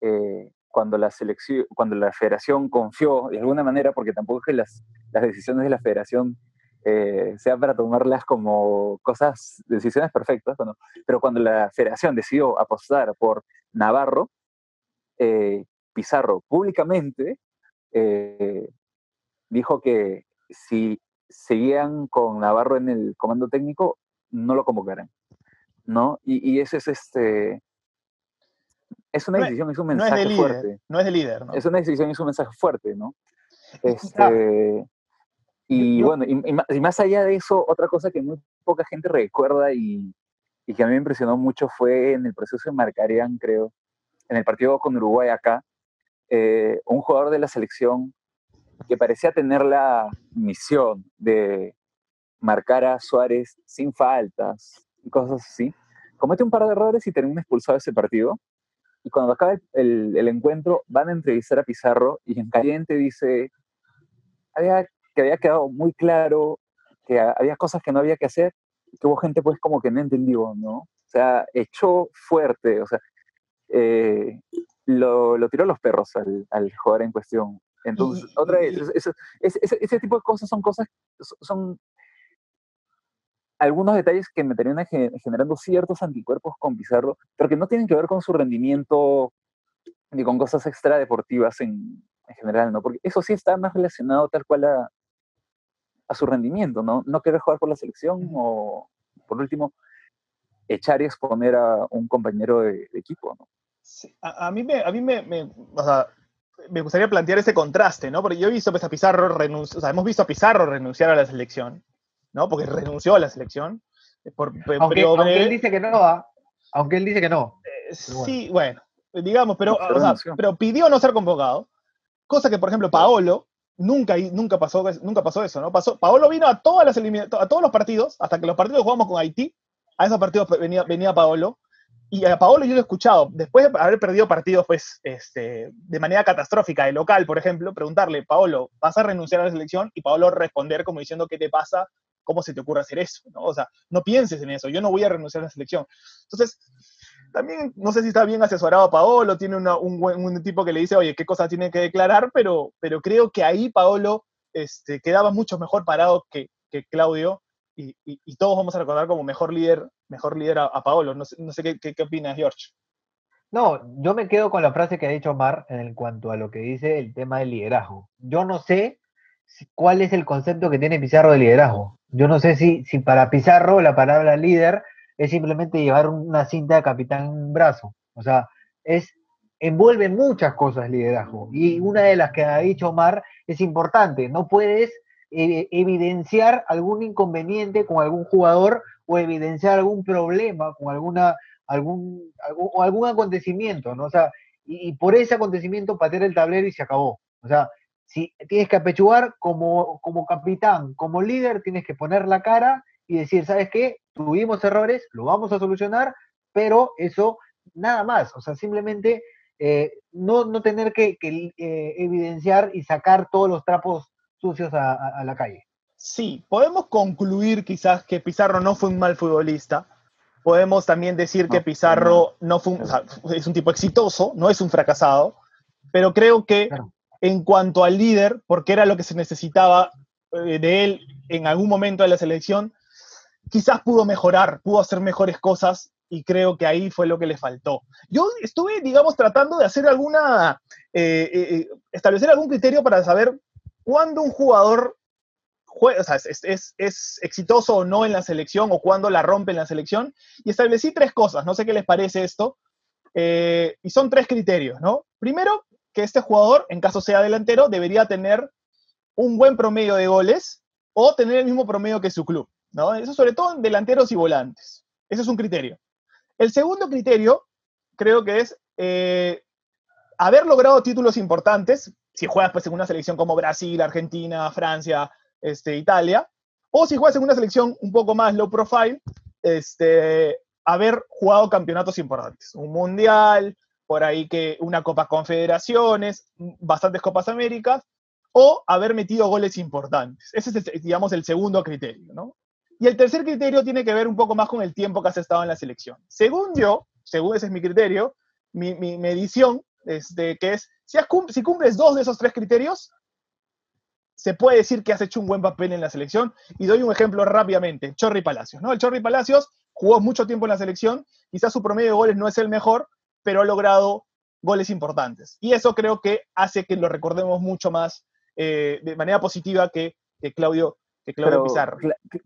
eh, cuando, la selección, cuando la federación confió, de alguna manera, porque tampoco es que las, decisiones de la federación eh, sean para tomarlas como cosas, decisiones perfectas, pero cuando la federación decidió apostar por Navarro, eh, Pizarro públicamente dijo que si seguían con Navarro en el comando técnico, no lo convocarán. ¿No? Y, y ese es este... Es una decisión, es, un mensaje fuerte. No es de líder, ¿no? Es una decisión, es un mensaje fuerte, ¿no? Este, y bueno, y, más allá de eso, otra cosa que muy poca gente recuerda y, y, que a mí me impresionó mucho fue en el proceso de Marcarian, creo, en el partido con Uruguay acá, eh, un jugador de la selección que parecía tener la misión de marcar a Suárez sin faltas, cosas así, comete un par de errores y termina expulsado ese partido. Y cuando acaba el, el, encuentro, van a entrevistar a Pizarro y en caliente dice había, que había quedado muy claro que había cosas que no había que hacer que hubo gente pues como que no entendió, ¿no? O sea, echó fuerte, o sea, eh, lo, lo, tiró los perros al, al jugador en cuestión. Entonces, otra vez, ese, ese, tipo de cosas son cosas, son algunos detalles que me terminan generando ciertos anticuerpos con Pizarro, pero que no tienen que ver con su rendimiento ni con cosas extradeportivas en, en general, ¿no? Porque eso sí está más relacionado tal cual a, a su rendimiento, ¿no? No querer jugar por la selección o, por último, echar y exponer a un compañero de, equipo, ¿no? Sí, a, mí, me, a mí me, me, o sea, me gustaría plantear ese contraste, ¿no? Porque yo he visto pues, a Pizarro renunciar, o sea, hemos visto a Pizarro renunciar a la selección, ¿no? Porque renunció a la selección. Eh, por, aunque, aunque, él dice que no, ¿ah? aunque él dice que no. Eh, sí, bueno, digamos, pero, o sea, pero pidió no ser convocado, cosa que, por ejemplo, Paolo, nunca, nunca, pasó, nunca pasó eso, ¿no? Pasó, Paolo vino a, todas las a todos los partidos, hasta que los partidos jugamos con Haití, a esos partidos venía, venía Paolo, y a Paolo yo lo he escuchado, después de haber perdido partidos pues, este, de manera catastrófica, de local, por ejemplo, preguntarle, Paolo, ¿vas a renunciar a la selección? Y Paolo responder como diciendo, ¿qué te pasa? ¿Cómo se te ocurre hacer eso? ¿no? O sea, no pienses en eso, yo no voy a renunciar a la selección. Entonces, también no sé si está bien asesorado Paolo, tiene un, tipo que le dice, oye, qué cosas tiene que declarar, pero, pero creo que ahí Paolo este, quedaba mucho mejor parado que, Claudio y, todos vamos a recordar como mejor líder, mejor líder a, Paolo. No sé, no sé qué, qué, opinas, George. No, yo me quedo con la frase que ha dicho Omar en cuanto a lo que dice el tema del liderazgo. Yo no sé cuál es el concepto que tiene Pizarro de liderazgo. Yo no sé si, si para Pizarro la palabra líder es simplemente llevar una cinta de capitán brazo. O sea, es envuelve muchas cosas liderazgo. Y una de las que ha dicho Omar es importante. No puedes eh, evidenciar algún inconveniente con algún jugador o evidenciar algún problema con alguna, algún, o algún acontecimiento, ¿no? Sea, y, por ese acontecimiento patear el tablero y se acabó. O sea, si tienes que apechugar como, como capitán, como líder, tienes que poner la cara y decir, ¿sabes qué? Tuvimos errores, lo vamos a solucionar, pero eso nada más, o sea, simplemente eh, no, no, tener que, eh, evidenciar y sacar todos los trapos sucios a, la calle. Sí, podemos concluir quizás que Pizarro no fue un mal futbolista. Podemos también decir que Pizarro no fue un, es un tipo exitoso, no es un fracasado, pero creo que en cuanto al líder, porque era lo que se necesitaba eh, de él en algún momento de la selección, quizás pudo mejorar, pudo hacer mejores cosas y creo que ahí fue lo que le faltó. Yo estuve, digamos, tratando de hacer alguna, eh, eh, establecer algún criterio para saber cuándo un jugador juega, o sea, es, es, exitoso o no en la selección o cuándo la rompe en la selección. Y establecí tres cosas, no sé qué les parece esto. y son tres criterios, ¿no? Primero, que este jugador, en caso sea delantero, debería tener un buen promedio de goles o tener el mismo promedio que su club. ¿no? Eso sobre todo en delanteros y volantes. Ese es un criterio. El segundo criterio creo que es eh, haber logrado títulos importantes, si juegas pues, en una selección como Brasil, Argentina, Francia, este, Italia, o si juegas en una selección un poco más low profile, este, haber jugado campeonatos importantes, un mundial, por ahí que una Copa Confederaciones, bastantes Copas Américas, o haber metido goles importantes. Ese es, digamos, el segundo criterio, ¿no? Y el tercer criterio tiene que ver un poco más con el tiempo que has estado en la selección. Según yo, según ese es mi criterio, mi, medición es de que es, si, si cumples dos de esos tres criterios, se puede decir que has hecho un buen papel en la selección. Y doy un ejemplo rápidamente, Chorri Palacios. ¿no? El Chorri Palacios jugó mucho tiempo en la selección, quizás su promedio de goles no es el mejor, pero ha logrado goles importantes. Y eso creo que hace que lo recordemos mucho más eh, de manera positiva que, Claudio, que Claudio Pizarro.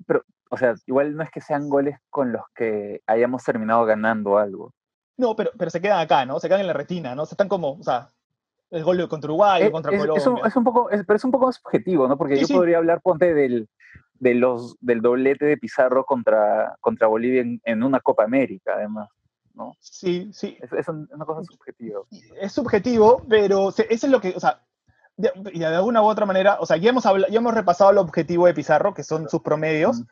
Pero, o sea, igual no es que sean goles con los que hayamos terminado ganando algo. No, pero, pero se quedan acá, ¿no? Se quedan en la retina, ¿no? Se están como, o sea, el gol contra Uruguay, es, contra Colombia. Es un, poco, pero es un poco subjetivo, ¿no? Porque yo podría hablar, ponte, del, de los, del doblete de Pizarro contra, contra Bolivia en, una Copa América, además. ¿No? Sí, sí. Es, una cosa subjetiva. Es subjetivo, pero eso es lo que, o sea, y de, alguna u otra manera, o sea, ya hemos, ya hemos repasado el objetivo de Pizarro, que son sus promedios,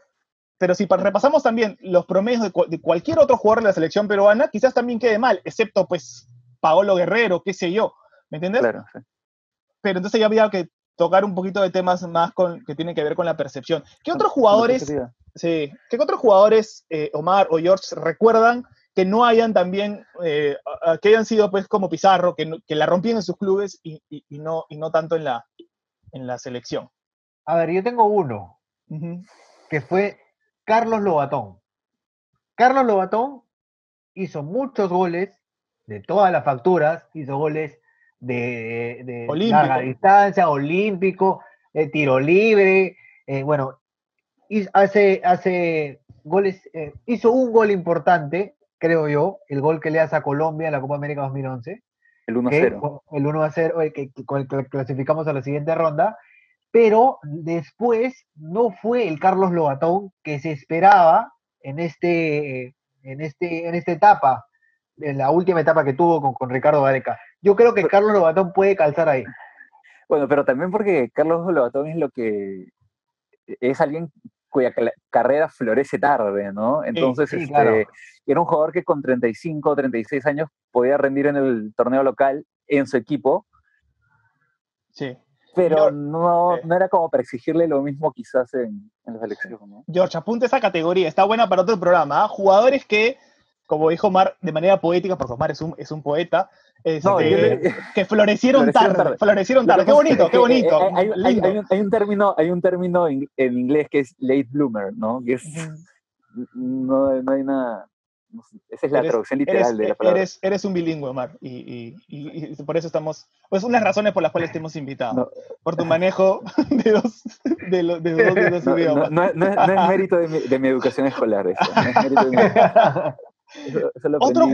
pero si repasamos también los promedios de, cualquier otro jugador de la selección peruana, quizás también quede mal, excepto pues Paolo Guerrero, qué sé yo, ¿me entiendes? Claro, sí. Pero entonces ya había que tocar un poquito de temas más con, que tienen que ver con la percepción. ¿Qué otros jugadores, sí, qué otros jugadores, eh, Omar o George, recuerdan que no hayan también, eh, que hayan sido pues como Pizarro, que, que la rompían en sus clubes y, no, y no tanto en la, en la selección? A ver, yo tengo uno, que fue Carlos Lobatón. Carlos Lobatón hizo muchos goles de todas las facturas, hizo goles de, larga distancia, olímpico, de tiro libre, eh, bueno, hace, hace goles, eh, hizo un gol importante, creo yo, el gol que le hace a Colombia en la Copa América 2011. El 1-0. El 1-0, que, que, clasificamos a la siguiente ronda, pero después no fue el Carlos Lobatón que se esperaba en, este, en, este, en esta etapa, en la última etapa que tuvo con, Ricardo Gareca. Yo creo que Carlos Lobatón puede calzar ahí. Bueno, pero también porque Carlos Lobatón es lo que es alguien cuya carrera florece tarde, ¿no? Entonces, este, era un jugador que con 35 o 36 años podía rendir en el torneo local en su equipo. Sí pero no, no, era como para exigirle lo mismo quizás en, en la selección. ¿no? George, apunte esa categoría, está buena para otro programa. ¿ah? Jugadores que, como dijo Omar, de manera poética, porque Omar es un, es un poeta, este, que florecieron, tarde, Florecieron tarde. Qué bonito, qué bonito. Hay, hay, un, término, hay un término en, inglés que es late bloomer, ¿no? Que es, no, no hay nada esa es la traducción literal de la palabra. Eres, un bilingüe, Omar, y, por eso estamos, pues unas razones por las cuales te hemos invitado, por tu manejo de dos, de, los dos, idiomas. No, es, mérito de mi, educación escolar, eso, no es mérito de mi... (laughs) Eso, lo ¿Otro,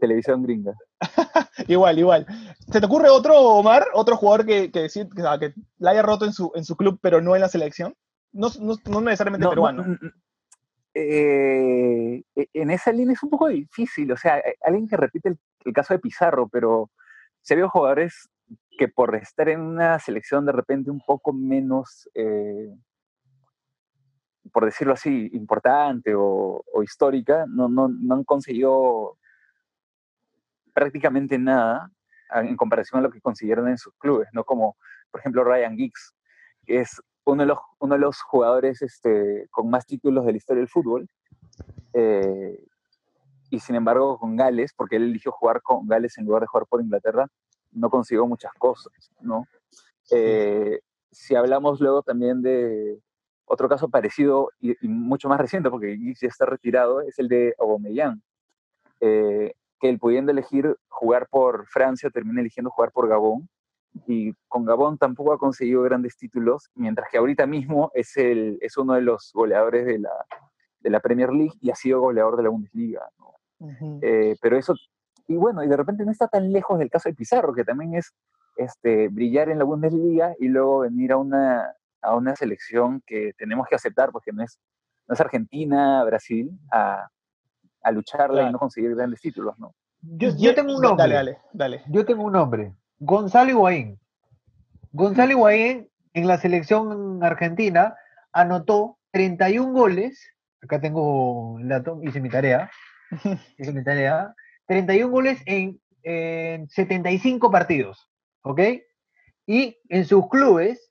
televisión gringa. (laughs) igual, igual. ¿Se te ocurre otro, Omar? ¿Otro jugador que, que, que, la haya roto en su, en su club, pero no en la selección? No, no necesariamente peruano. Eh, e, en esa línea es un poco difícil, o sea, eh, alguien que repite el, caso de Pizarro, pero se vio jugadores que por estar en una selección de repente un poco menos, eh, por decirlo así, importante o, histórica, no, no, no, han conseguido prácticamente nada en comparación a lo que consiguieron en sus clubes, ¿no? Como, por ejemplo, Ryan Giggs, que es uno de los, uno de los jugadores este, con más títulos de la historia del fútbol. Eh, y sin embargo, con Gales, porque él eligió jugar con Gales en lugar de jugar por Inglaterra, no consiguió muchas cosas, ¿no? Eh, si hablamos luego también de otro caso parecido y, mucho más reciente, porque ya está retirado, es el de Aubameyang, eh, que él pudiendo elegir jugar por Francia, termina eligiendo jugar por Gabón, y con Gabón tampoco ha conseguido grandes títulos, mientras que ahorita mismo es, el, es uno de los goleadores de la, de la Premier League y ha sido goleador de la Bundesliga. Eh, pero eso, y bueno, y de repente no está tan lejos del caso de Pizarro, que también es este, brillar en la Bundesliga y luego venir a una, a una selección que tenemos que aceptar, porque no es, no es Argentina, Brasil, a, a lucharla y no conseguir grandes títulos, ¿no? Yo, yo tengo un nombre. Dale, dale, Yo tengo un nombre. Gonzalo Higuaín. Gonzalo Higuaín en la selección argentina anotó 31 goles. Acá tengo el dato, hice mi tarea. (laughs) hice mi tarea. 31 goles en, 75 partidos. ¿Ok? Y en sus clubes,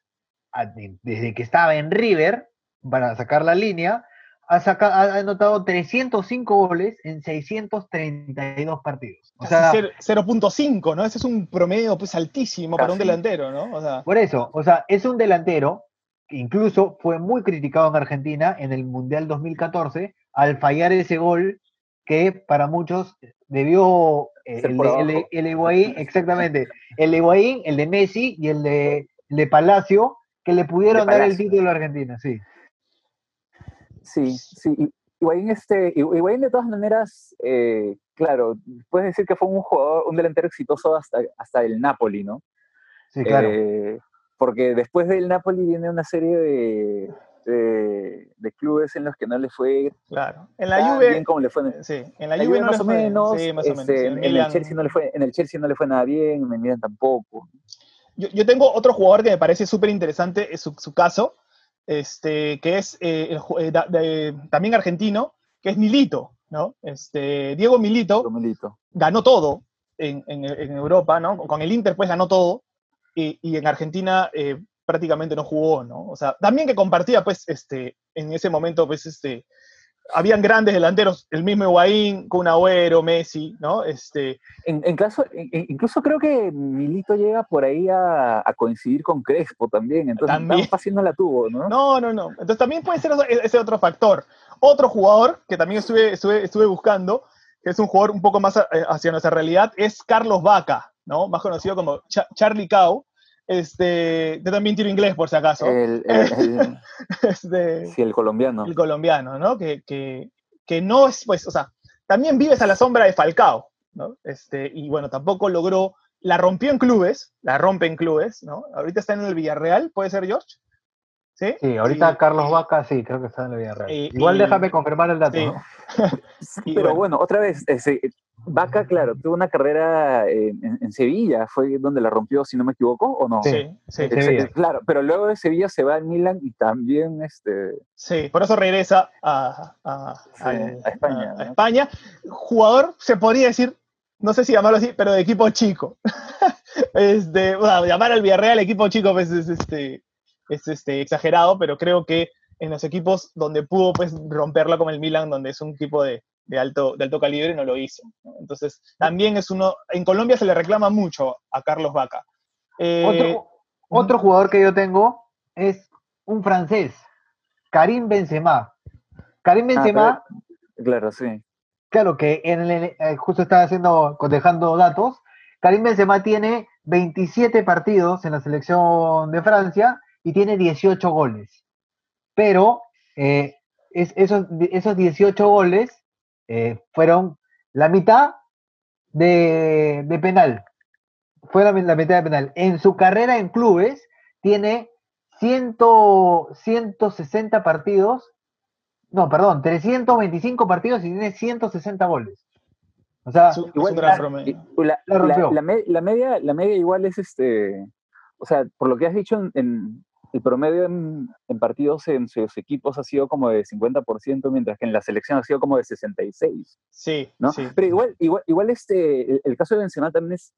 desde que estaba en River, para sacar la línea, ha, anotado 305 goles en 632 partidos. O sea, 0.5, ¿no? Ese es un promedio pues altísimo para un delantero, ¿no? por eso, o sea, es un delantero que incluso fue muy criticado en Argentina en el Mundial 2014 al fallar ese gol que para muchos debió eh, el, el, Higuaín, exactamente, el Higuaín, el de Messi y el de, de Palacio, que le pudieron dar el título a Argentina, sí. Sí, sí. Higuaín, este, de todas maneras, eh, claro, puedes decir que fue un jugador, un delantero exitoso hasta, hasta el Napoli, ¿no? Sí, claro. Eh, porque después del Napoli viene una serie de, de, clubes en los que no le fue claro. en la Juve, bien como le fue en, sí. en la, Juve, más, o menos, sí, más o menos. Este, en, el Chelsea no le fue, en el Chelsea no le fue nada bien, en el Milan tampoco. Yo, yo tengo otro jugador que me parece súper interesante, es su, su caso, este, que es eh, también argentino, que es Milito, ¿no? Este, Diego Milito, Milito. ganó todo en, Europa, ¿no? Con el Inter pues ganó todo, y, en Argentina prácticamente no jugó, ¿no? O sea, también que compartía pues este, en ese momento pues este, habían grandes delanteros, el mismo Higuaín, Kun Agüero, Messi, ¿no? Este, en, caso, incluso creo que Milito llega por ahí a, coincidir con Crespo también, entonces también fácil no la tuvo, ¿no? No, no, no. Entonces también puede ser ese otro factor. Otro jugador que también estuve, estuve, buscando, que es un jugador un poco más eh, hacia nuestra realidad, es Carlos Vaca, ¿no? Más conocido como Charlie Cow. Este, yo también tiro inglés por si acaso. El, (laughs) este, sí, el colombiano. El colombiano, ¿no? Que, que, que, no es, pues, o sea, también vives a la sombra de Falcao, ¿no? Este, y bueno, tampoco logró, la rompió en clubes, la rompe en clubes, ¿no? Ahorita está en el Villarreal, ¿puede ser George? Sí, sí ahorita Carlos Vaca sí, creo que está en el Villarreal. Igual déjame confirmar el dato. ¿no? pero (laughs) bueno, otra vez, ese, Vaca, claro, tuvo una carrera en, Sevilla, fue donde la rompió, si no me equivoco, ¿o no? Sí, sí. claro, pero luego de Sevilla se va al Milan y también este... Sí, por eso regresa a, España. España. Jugador, se podría decir, no sé si llamarlo así, pero de equipo chico. (laughs) este, bueno, llamar al Villarreal equipo chico pues, es, este, es este, exagerado, pero creo que en los equipos donde pudo pues, romperla como el Milan, donde es un equipo de, de alto, de alto calibre, no lo hizo. Entonces, también es uno, en Colombia se le reclama mucho a Carlos Vaca. Eh, otro, jugador que yo tengo es un francés, Karim Benzema. Karim ah, Benzema. claro, sí. Claro que en el, eh, justo estaba haciendo, dejando datos. Karim Benzema tiene 27 partidos en la selección de Francia y tiene 18 goles. Pero eh, es, esos, esos 18 goles eh, fueron la mitad de, penal. Fue la, mitad de penal. En su carrera en clubes tiene 100, 160 partidos, no, perdón, 325 partidos y tiene 160 goles. O sea, igual, la, la, media, la media igual es este, o sea, por lo que has dicho en, el promedio en, partidos en sus equipos ha sido como de 50%, mientras que en la selección ha sido como de 66%. Sí, ¿no? Pero igual, igual, igual este, el, caso de Benzema también es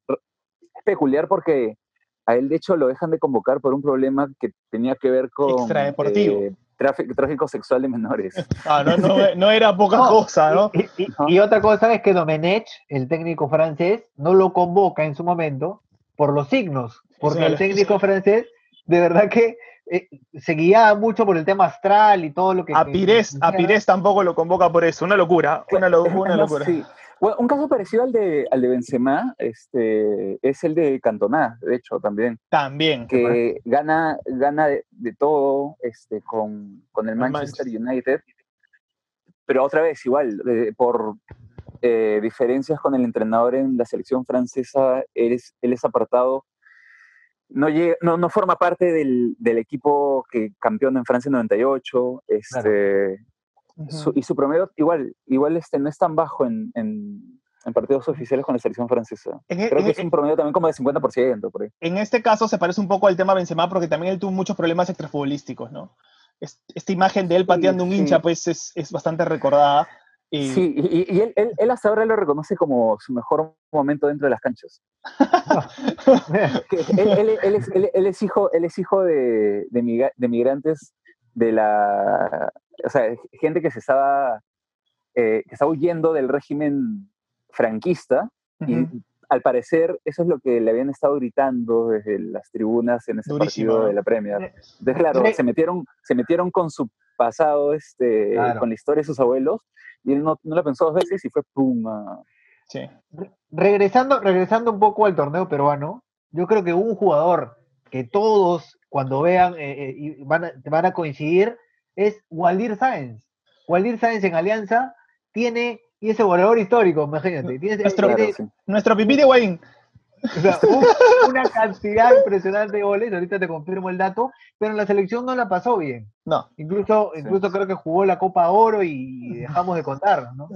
peculiar porque a él de hecho lo dejan de convocar por un problema que tenía que ver con... Extradeportivo. Eh, tráfico, sexual de menores. (laughs) Ah, no, no, no era poca (laughs) cosa, ¿no? Y, y, otra cosa es que Domenech, el técnico francés, no lo convoca en su momento por los signos, porque el técnico francés de verdad que eh, se guiaba mucho por el tema astral y todo lo que... A Pires, a Pires tampoco lo convoca por eso, una locura, una, (laughs) locura. un caso parecido al de, al de Benzema este, es el de Cantona, de hecho, también. También. Que gana, gana de, todo este, con, el Manchester, United, pero otra vez igual, por eh, diferencias con el entrenador en la selección francesa, él es, él es apartado no, no, no, forma parte del, del, equipo que campeón en Francia en 98. Este, y su promedio igual, igual este, no es tan bajo en, en, partidos oficiales con la selección francesa. E, Creo que es e un promedio también como de 50%. Por ahí. En este caso se parece un poco al tema Benzema porque también él tuvo muchos problemas extrafutbolísticos, ¿no? Esta imagen de él pateando un hincha pues es, es bastante recordada. Sí, y, él, él, hasta ahora lo reconoce como su mejor momento dentro de las canchas. (laughs) él, es, hijo, él es hijo de, de, migrantes de la... O sea, gente que se estaba, eh, que estaba huyendo del régimen franquista y al parecer eso es lo que le habían estado gritando desde las tribunas en ese partido de la Premier. Eh, claro, se metieron, se metieron con su pasado, este, con la historia de sus abuelos, y él no, no la pensó dos veces y fue puma. Sí. Regresando, regresando un poco al torneo peruano, yo creo que un jugador que todos cuando vean eh, eh, van, a, van a coincidir es Waldir Sáenz. Waldir Sáenz en Alianza tiene, y ese goleador histórico, imagínate. Tiene, nuestro, nuestro pipí de Wayne. una cantidad impresionante de goles, ahorita te confirmo el dato, pero en la selección no la pasó bien. No. Incluso, incluso creo que jugó la Copa Oro y dejamos de contar, ¿no?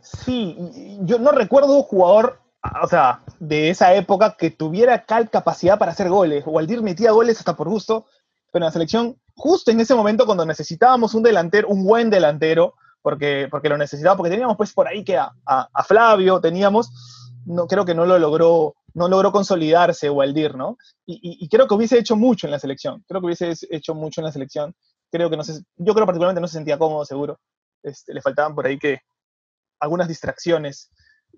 Sí, yo no recuerdo un jugador, o sea, de esa época que tuviera tal capacidad para hacer goles. Waldir metía goles hasta por gusto, pero en la selección justo en ese momento cuando necesitábamos un delantero, un buen delantero, porque, porque lo necesitábamos, porque teníamos pues por ahí que a, a, Flavio, teníamos, no, creo que no lo logró, no logró consolidarse Waldir, ¿no? Y, y, creo que hubiese hecho mucho en la selección, creo que hubiese hecho mucho en la selección, creo que no sé, yo creo particularmente no se sentía cómodo, seguro, este, le faltaban por ahí que algunas distracciones,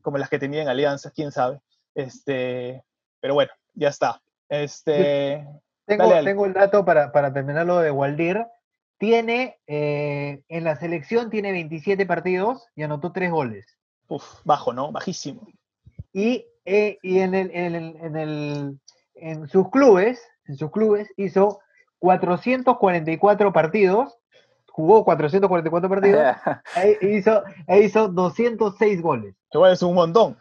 como las que tenía en Alianza, quién sabe, este, pero bueno, ya está. Este, tengo, tengo el dato para, para terminar lo de Waldir tiene, eh, en la selección tiene 27 partidos y anotó 3 goles. Uf, bajo, ¿no? Bajísimo. Y, eh, y en, el, en, el, en, el, en sus clubes, en sus clubes hizo 444 partidos, jugó 444 partidos (laughs) e, hizo, e hizo 206 goles. Igual es un montón.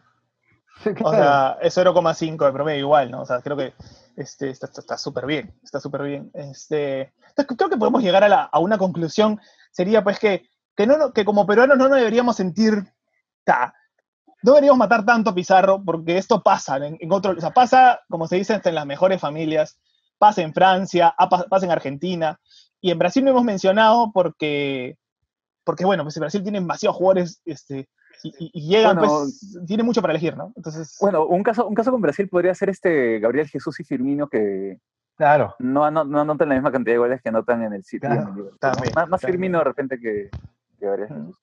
(laughs) O sea, es 0,5 de promedio igual, ¿no? O sea, creo que este, está súper bien, está súper bien. Este, creo que podemos llegar a, una conclusión, sería pues que, que, no, que como peruanos no nos deberíamos sentir, ta, no deberíamos matar tanto a Pizarro, porque esto pasa en, otro, o sea, pasa, como se dice, en las mejores familias, pasa en Francia, pasa en Argentina, y en Brasil no hemos mencionado porque, porque bueno, pues en Brasil tienen demasiados jugadores este, y, llegan, pues, tiene mucho para elegir, ¿no? Entonces... Bueno, un caso, un caso con Brasil podría ser este Gabriel Jesús y Firmino que claro. no, no, no anotan la misma cantidad de goles que anotan en el sitio. más, Firmino de repente que, Gabriel Jesús.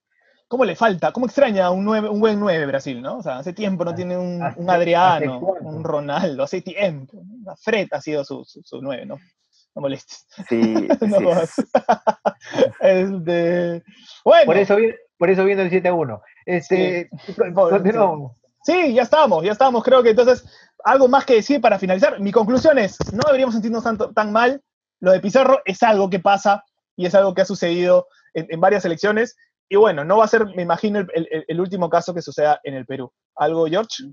¿Cómo le falta? ¿Cómo extraña un, nueve, un buen 9 Brasil, no? O sea, hace tiempo no ah, tiene un, un Adriano, un Ronaldo, hace tiempo. Fred ha sido su, su, su 9, ¿no? No molestes. Sí, (laughs) no sí. (laughs) este, bueno. Por eso, por eso viendo el 7 a 1. Este, sí. ya estamos, ya estamos. Creo que entonces, algo más que decir para finalizar. Mi conclusión es, no deberíamos sentirnos tanto, tan mal. Lo de Pizarro es algo que pasa y es algo que ha sucedido en, varias elecciones. Y bueno, no va a ser, me imagino, el, último caso que suceda en el Perú. ¿Algo, George?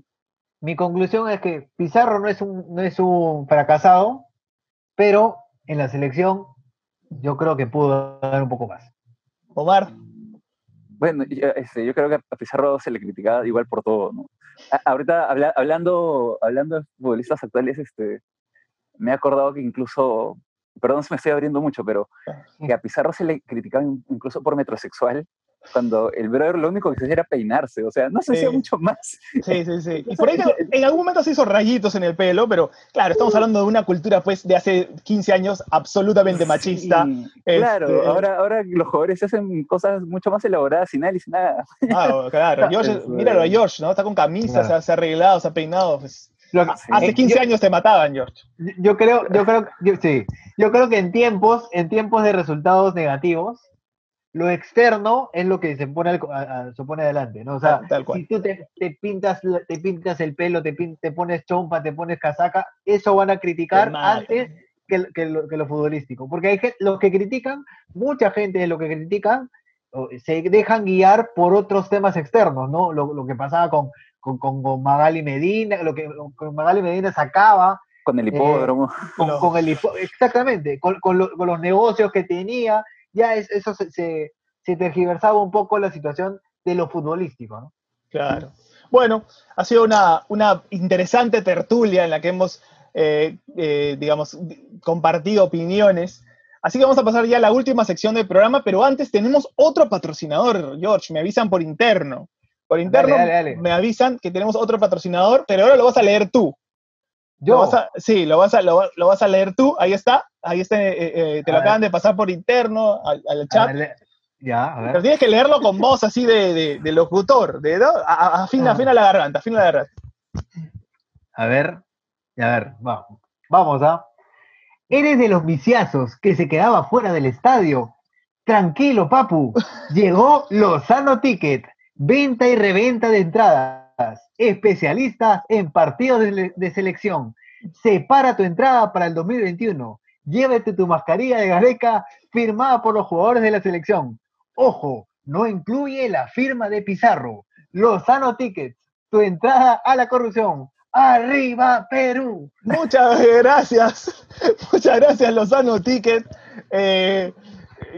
Mi conclusión es que Pizarro no es un, no es un fracasado, pero en la selección yo creo que pudo dar un poco más. Omar. Bueno, este, yo, creo que a Pizarro se le criticaba igual por todo, ¿no? ahorita hablando, hablando de futbolistas actuales, este, me he acordado que incluso, perdón si me estoy abriendo mucho, pero que a Pizarro se le criticaba incluso por metrosexual cuando el brother lo único que hacía era peinarse, o sea, no se hacía mucho más. Sí, sí, sí. Y por ahí (laughs) en algún momento se hizo rayitos en el pelo, pero claro, estamos hablando de una cultura pues de hace 15 años absolutamente machista. Claro, este, ahora, ahora los jóvenes hacen cosas mucho más elaboradas sin nada nada. (laughs) Claro, claro. George, míralo a George, ¿no? Está con camisa, se, ha arreglado, se ha peinado. Pues. hace 15 años te mataban, George. Yo creo, yo creo, sí, yo creo que en tiempos, en tiempos de resultados negativos, lo externo es lo que se pone, se pone adelante, ¿no? O sea, si tú te, pintas, te pintas el pelo, te, te pones chompa, te pones casaca, eso van a criticar antes que, que, lo, que, lo, futbolístico. Porque hay los que critican, mucha gente de lo que critican, se dejan guiar por otros temas externos, ¿no? Lo, lo que pasaba con, con, con, Magali Medina, lo que con Magali Medina sacaba. Con el hipódromo. con, el exactamente, con, con, los negocios que tenía ya eso se, se, tergiversaba un poco la situación de lo futbolístico, ¿no? Claro. Bueno, ha sido una, una interesante tertulia en la que hemos, eh, eh, digamos, compartido opiniones. Así que vamos a pasar ya a la última sección del programa, pero antes tenemos otro patrocinador, George, me avisan por interno. Por interno me avisan que tenemos otro patrocinador, pero ahora lo vas a leer tú. ¿Yo? sí, lo vas, a, lo, vas a leer tú, ahí está, ahí está, eh, eh, te lo acaban de pasar por interno al, chat. ya, a ver. Pero tienes que leerlo con voz así de, de, locutor, de, a, afina, afina la garganta, afina la garganta. A ver, a ver, vamos. Vamos, ¿ah? Eres de los viciazos que se quedaba fuera del estadio. Tranquilo, papu. (laughs) Llegó Lozano Ticket. Venta y reventa de entradas especialistas en partidos de, selección. Separa tu entrada para el 2021. Llévate tu mascarilla de Gareca firmada por los jugadores de la selección. Ojo, no incluye la firma de Pizarro. Lozano Tickets, tu entrada a la corrupción. ¡Arriba, Perú! Muchas (laughs) gracias. Muchas gracias, Lozano Tickets. Eh,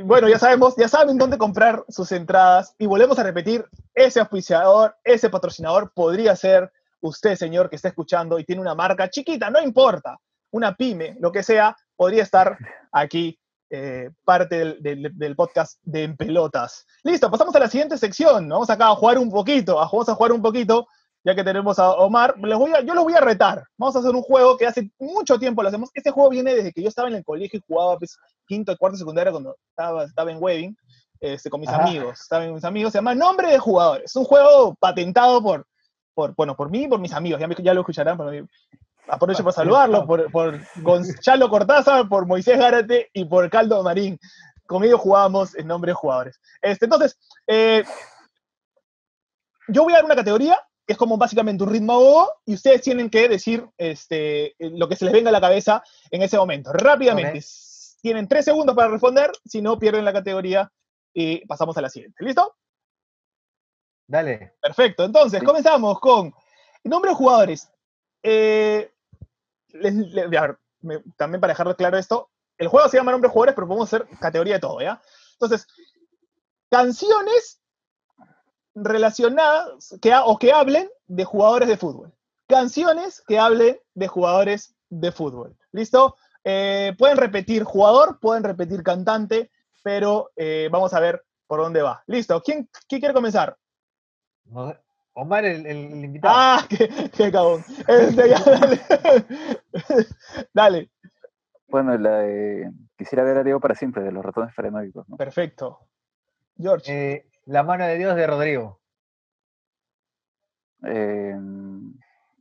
bueno, ya sabemos, ya saben dónde comprar sus entradas y volvemos a repetir, ese auspiciador, ese patrocinador podría ser usted, señor, que está escuchando y tiene una marca chiquita, no importa, una pyme, lo que sea, podría estar aquí eh, parte del, podcast de En Pelotas. Listo, pasamos a la siguiente sección. Vamos acá a jugar un poquito, a, vamos a jugar un poquito, ya que tenemos a Omar. Les voy a- yo los voy a retar. Vamos a hacer un juego que hace mucho tiempo lo hacemos. Este juego viene desde que yo estaba en el colegio y jugaba pues, quinto, cuarto, secundaria cuando estaba, estaba en Webbing, este, con mis Ajá. amigos. Estaba con mis amigos. Se llama Nombre de Jugadores. Es un juego patentado por, por, bueno, por mí y por mis amigos. Ya, me- ya lo escucharán. pero aprovecho para saludarlos, por, por Gonzalo Cortázar, por Moisés Gárate y por Caldo Marín. Con ellos jugábamos en nombre de jugadores. Este, entonces, eh, yo voy a dar una categoría que es como básicamente un ritmo gogo, y ustedes tienen que decir este, lo que se les venga a la cabeza en ese momento. Rápidamente. Tienen tres segundos para responder, si no pierden la categoría y pasamos a la siguiente. ¿Listo? Dale. Perfecto. Entonces, Sí. comenzamos con nombre de jugadores. Eh, les- les- a ver, me- también para dejar claro esto, el juego se llama nombre de jugadores, pero podemos hacer categoría de todo, ¿ya? Entonces, canciones relacionadas que, ha- o que hablen de jugadores de fútbol. Canciones que hablen de jugadores de fútbol. ¿Listo? Eh, pueden repetir jugador, pueden repetir cantante, pero eh, vamos a ver por dónde va. ¿Listo? ¿Quién, quién quiere comenzar? Omar, el, el- el invitado. Ah, (laughs) qué, qué cagón. Este, ya, dale. (laughs) Dale, Bueno, la Quisiera ver a Diego para siempre, de los ratones paranoicos, ¿no? perfecto. George, Eh, la mano de Dios de Rodrigo. Eh,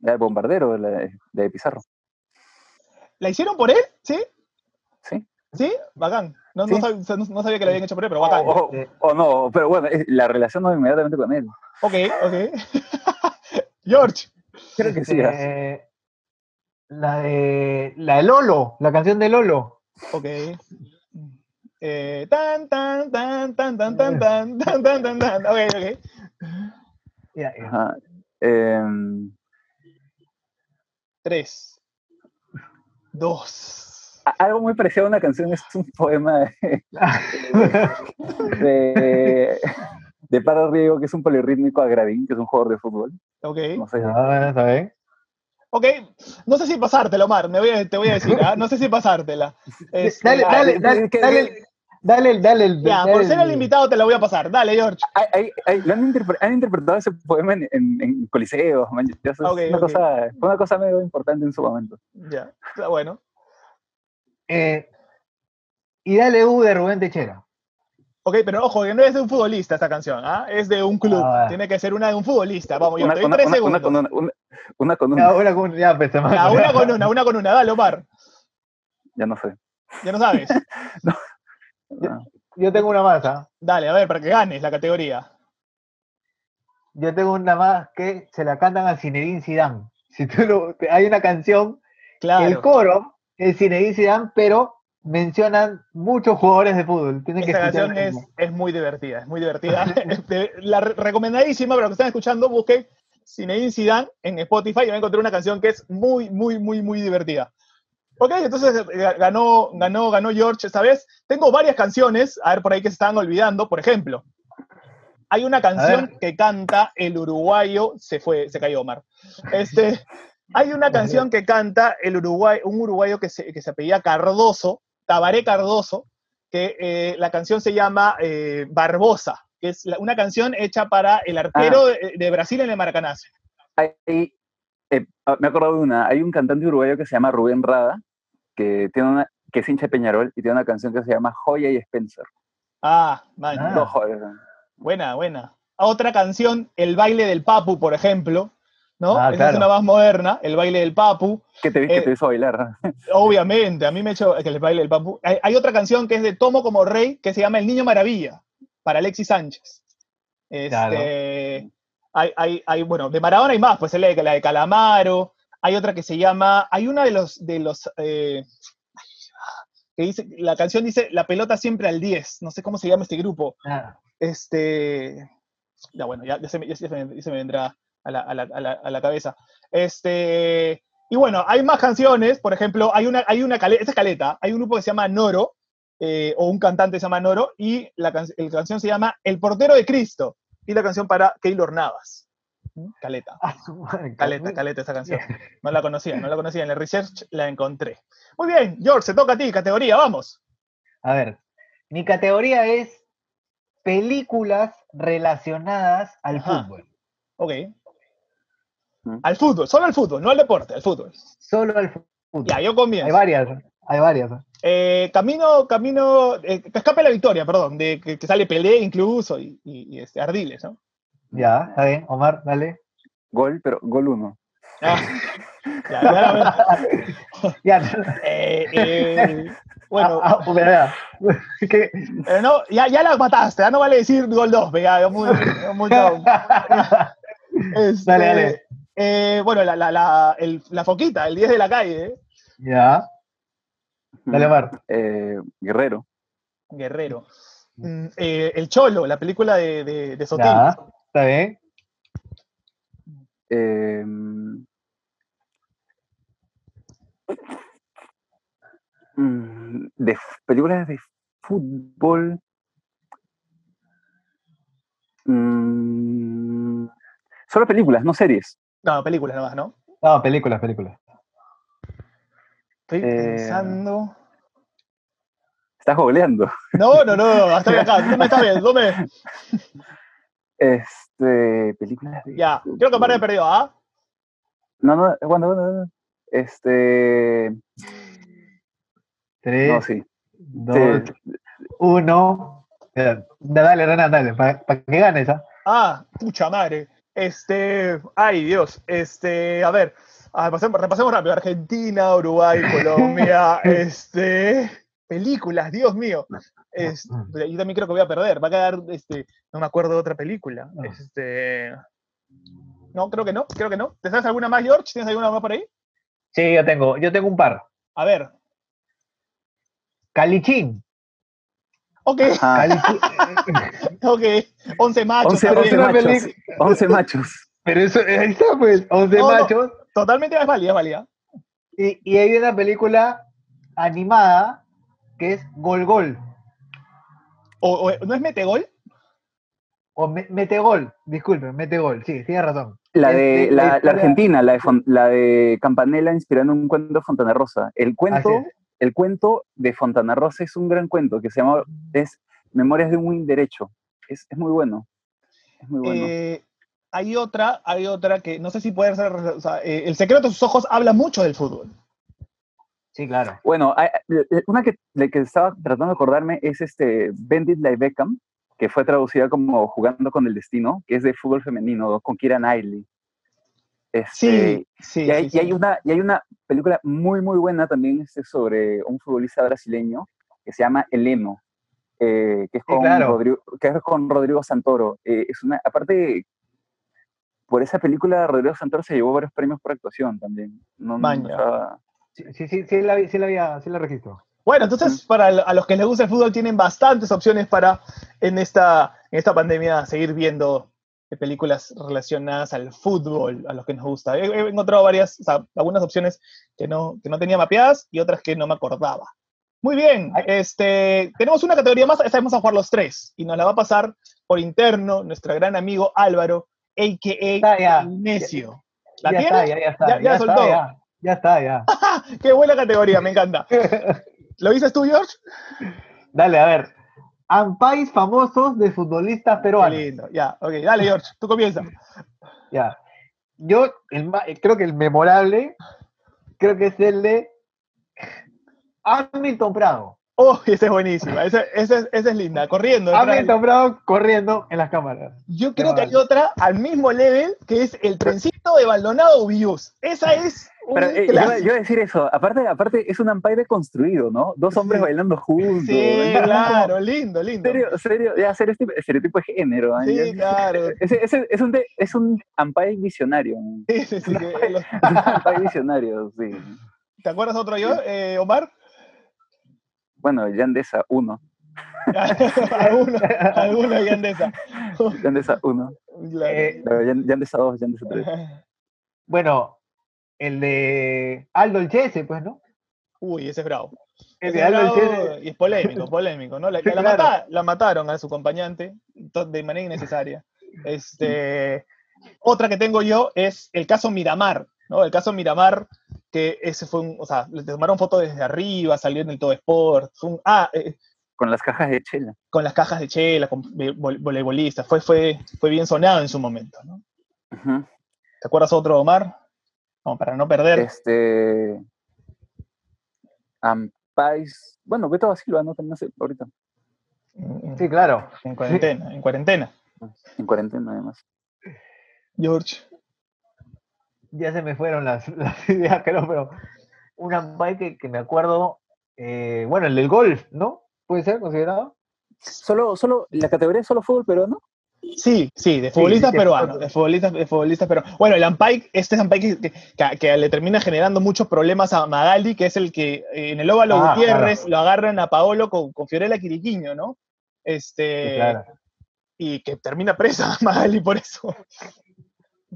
la de Bombardero, la de, la de Pizarro. ¿la hicieron por él? ¿Sí? Sí. ¿Sí? Bacán. No, no Sí. sab- no- no sabía que lo habían hecho por él, pero bacán. O, o- Eh. o no, pero bueno, es- la relación no inmediatamente con él. Ok, ok. (laughs) George, Creo que sí. Eh, la de. La de Lolo, la canción de Lolo. ok. Eh, tan, tan, tan, tan, tan, tan, (laughs) tan, tan, tan, tan, tan. Ok, ok. Ya, ya. Ajá. Em, Tres. Dos. algo muy parecido a una canción es un poema de, de, de Paro Riego, que es un polirrítmico a Gradín, que es un jugador de fútbol. Ok. No sé. Ah, ¿está bien? Ok. No sé si pasártela, Omar. Me voy a, te voy a decir, ¿ah? No sé si pasártela. (laughs) Este, Dale, dale, dale, que- dale, dale, el- dale, el- Ya, dale por ser el invitado te la voy a pasar. Dale, George. Hay- hay- hay- lo han, interpre- han interpretado ese poema en, en, en coliseos. man, es una cosa, fue una cosa medio importante en su momento. Ya, está bueno. Eh, y dale U de Rubén Techera. Ok, pero ojo, que no es de un futbolista esta canción, ¿ah? Es de un club. Ah, Tiene que ser una de un futbolista. Vamos, yo Una, te doy una- tres una- segundos. una con una, una- una con una, Ya, una con- ya, pues, Ya, una con una, una con una. Dale, Omar. ya no sé. Ya no sabes. (laughs) Ah, Yo tengo una más, ¿ah? Dale, a ver, para que ganes la categoría. Yo tengo una más que se la cantan a Zinedine Zidane. (laughs) Si tú lo- hay una canción, Claro. el coro es Zinedine Zidane, pero mencionan muchos jugadores de fútbol. Tienen que Esta canción es, es muy divertida, es muy divertida. (laughs) Este, la re- recomendadísima para los que están escuchando, busquen Zinedine Zidane en Spotify y van a encontrar una canción que es muy, muy, muy, muy divertida. Ok, entonces eh, ganó, ganó, ganó George esta vez. Tengo varias canciones, a ver por ahí que se estaban olvidando. Por ejemplo, hay una canción que canta el uruguayo, se fue, se cayó Omar. Este, hay una canción que canta el uruguay, un uruguayo que se, que se apellida Cardoso, Tabaré Cardoso, que eh, la canción se llama eh, Barbosa, que es la- una canción hecha para el arquero de, de Brasil en el Maracanazo. hay- eh, ah, me acuerdo de una. Hay un cantante uruguayo que se llama Rubén Rada, que, tiene una, que es hincha de Peñarol y tiene una canción que se llama Joya y Spencer. Ah, man, Ah. Joyas. buena, buena. Otra canción, El baile del Papu, por ejemplo, ¿no? Ah, Esa claro. es una más moderna, El baile del Papu. que te, vi- que Eh, te hizo bailar. (laughs) Obviamente, a mí me ha hecho que el baile del Papu. Hay, hay otra canción que es de Tomo como Rey, que se llama El Niño Maravilla, para Alexis Sánchez. Este, Claro. hay, hay, hay, bueno, de Maradona hay más, pues la de, la de Calamaro, hay otra que se llama, hay una de los, de los, eh, que dice, la canción dice, la pelota siempre al 10, no sé cómo se llama este grupo, Ah, este, ya bueno, ya, ya se, me, ya se me- ya se me vendrá a la, a la- a la- a la cabeza. Este, y bueno, hay más canciones, por ejemplo, hay una, hay una caleta, esta es caleta, hay un grupo que se llama Noro, eh, o un cantante que se llama Noro, y la, can- el canción se llama El portero de Cristo, y la canción para Keylor Navas. ¿Mm? Caleta, ah, caleta, caleta esa canción. No la conocía, no la (laughs) conocía, en el research la encontré. Muy bien, George, se toca a ti, categoría, vamos. A ver, mi categoría es películas relacionadas al Ajá. fútbol. Ok. Mm. Al fútbol, solo al fútbol, no al deporte, al fútbol. Solo al fútbol. Ya, yo hay comienzo. varias, hay varias. Eh, camino, camino, eh, que escape la victoria, perdón, de que, que sale Pelé incluso y, y- y, este, Ardiles, ¿no? Ya, está bien, Omar, dale. Gol, pero gol uno. Ah, ya, ya (laughs) eh, eh, (laughs) bueno, ah, ah, verdad. (laughs) ¿Qué? pero no, ya, ya la mataste, ya no vale decir gol 2, ya, muy, mucho- este, Dale, dale. eh, bueno, la, la, la, el- la foquita, el 10 de la calle, ¿eh? Ya, dale, Omar. Eh, Guerrero. Guerrero. Mm, eh, el Cholo, la película de, de, de Sotil. Ya, está bien. Eh, de películas de fútbol. Mm, solo películas, no series. No, películas nomás, ¿no? No, películas, películas. Estoy Eh, pensando. Estás googleando. No, no, no, hasta acá. (laughs) ¿Dónde está bien? ¿Dónde? Este, películas de Ya, creo que me fútbol. perdió, ¿ah? No, no, bueno, bueno, bueno. Este, Tres, no, sí. dos, Sí. uno. Dale, Renan, dale, para que ganes, ¿ah? Ah, pucha madre. Este, ay Dios, este, a ver, ah, pasemos- repasemos rápido. Argentina, Uruguay, (laughs) Colombia, este, películas, Dios mío. Es- yo también creo que voy a perder. Va a quedar, este, no me acuerdo de otra película. Ah. Este, no, creo que no, creo que no. ¿Te sabes alguna más, George? ¿Tienes alguna más por ahí? Sí, yo tengo, yo tengo un par. A ver, Calichín. ok. Calichín. (laughs) ok, 11 machos. Once- también. once machos. peli- 11 machos. Pero eso, ahí está, pues, 11 No, no. machos. Totalmente es válida, es válida. Y, y hay una película animada que es Gol Gol. O, o- ¿No es Metegol? O Me- Mete Gol, disculpen, Mete Gol. Sí, tiene razón. La de la, Argentina, la de, Fon- la de Campanella inspirando un cuento de Fontana Rosa. El cuento, el cuento de Fontana Rosa es un gran cuento que se llama es Memorias de un Win Derecho. Es, es muy bueno. Es muy bueno. Eh, hay otra, hay otra que no sé si puede ser. o sea, eh, el secreto de sus ojos habla mucho del fútbol. Sí, claro. Bueno, hay- una que, estaba tratando de acordarme es este Bendit Like Beckham, que fue traducida como Jugando con el Destino, que es de fútbol femenino, con Kira Knightley. Este, Sí, sí. Y hay, sí, y hay sí. una, y hay una película muy, muy buena también este, sobre un futbolista brasileño que se llama Eleno, eh, que, es con claro. Rodrigo, que es con Rodrigo Santoro. Eh, es una, aparte, por esa película, Rodrigo Santoro se llevó varios premios por actuación también. No, no Maña. estaba- Sí, sí, sí, la, vi- sí la, había- sí la registro. Bueno, entonces, para el- a los que les gusta el fútbol, tienen bastantes opciones para en esta, en esta pandemia seguir viendo eh, películas relacionadas al fútbol, a los que nos gusta. He, he encontrado varias, o sea, algunas opciones que no, que no tenía mapeadas y otras que no me acordaba. Muy bien, Ay. este, tenemos una categoría más, esta vamos a jugar los tres, y nos la va a pasar por interno nuestro gran amigo Álvaro, a.k.a. Necio. ¿La tiene? ya, ya. Ya- Ya, soltó. Ya. Está, ya. (laughs) Qué buena categoría, me encanta. ¿Lo dices tú, George? Dale, a ver. Ampais famosos de futbolistas Qué peruanos. lindo. Ya, ok, dale, George, tú comienza. Ya. Yo el creo que el memorable, creo que es el de Hamilton Prado. Oh, (laughs) esa es buenísima, esa, esa es, esa es linda, corriendo. Hamilton Prado corriendo en las cámaras. Yo creo que hay otra al mismo level, que es el trencito de Baldonado Bius. Esa es Pero eh, yo, yo decir eso, aparte, aparte es un Empire construido, ¿no? Dos hombres Sí. bailando juntos. Sí, (laughs) claro, lindo, lindo. Serio, serio, ya serio este- estereotipo de género. ¿eh? Sí, claro. Ese- es un, es un Empire visionario. Sí, sí, sí, (laughs) Es un Empire visionario, sí. ¿Te acuerdas otro yo, eh, Omar? Bueno, Yandesa 1. (laughs) alguno, alguno de Yandesa. Yandesa 1. Claro. Eh, Yandesa 2, Yandesa 3. (laughs) bueno, el de Aldo el Chese, pues, ¿no? Uy, ese es bravo. El Ese de es Aldo el bravo Chese. y es polémico, (laughs) polémico, ¿no? La, Sí, la claro. mata- la mataron a su acompañante de manera innecesaria. Este, otra que tengo yo es el caso Miramar, ¿no? El caso Miramar, que ese fue un, o sea, le tomaron foto desde arriba, salió en el Todo Sport. fue un- ah, eh, con las cajas de chela. Con las cajas de chela, con voleibolistas. Fue, fue, fue bien sonado en su momento, ¿no? ¿Te acuerdas otro, Omar? Como para no perder. Este. Ampais. Bueno, Beto Silva, ¿no? También ahorita. Sí, claro. En cuarentena, en cuarentena. En cuarentena, además. George. Ya se me fueron las, (laughs) ideas, creo, pero un Ampay que, que me acuerdo eh, bueno, el del golf, ¿no? ¿Puede ser considerado? Solo, solo, la categoría es solo fútbol peruano. Sí, sí, de futbolistas peruanos, de futbolistas, de futbolistas peruanos. Bueno, el Ampay, este es Ampay que, le termina generando muchos problemas a Magali, que es el que eh, en el óvalo ah, Gutiérrez lo agarran a Paolo con, con Fiorella Quiriquiño, ¿no? Este, Y que termina presa (laughs) Magali por eso.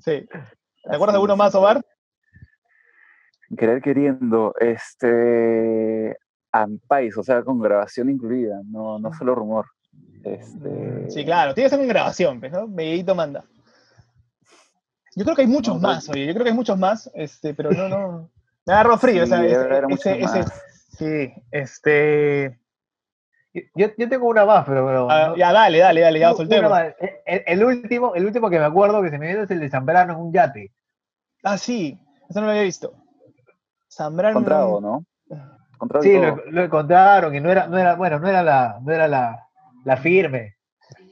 Sí. ¿Te acuerdas de uno más, Ovar? Querer queriendo, este, Ampais, o sea, con grabación incluida, no, no solo rumor. Este... Sí, claro, tiene que ser con grabación, pues, ¿no? Medito manda. Yo creo que hay muchos más, oye, yo creo que hay muchos más, este, pero no, no. Me agarró frío, sí, ese, ese, sí, este. Yo, yo, tengo una más, pero. pero ah, Ya, dale, dale, dale, ya soltemos. El, el, último, el último que me acuerdo que se me viene es el de Zambrano en un yate. Ah, sí, eso no lo había visto. Zambrano. Encontrado, ¿no? sí, lo, encontraron y no era, no era, bueno, no era la, no era la, firme.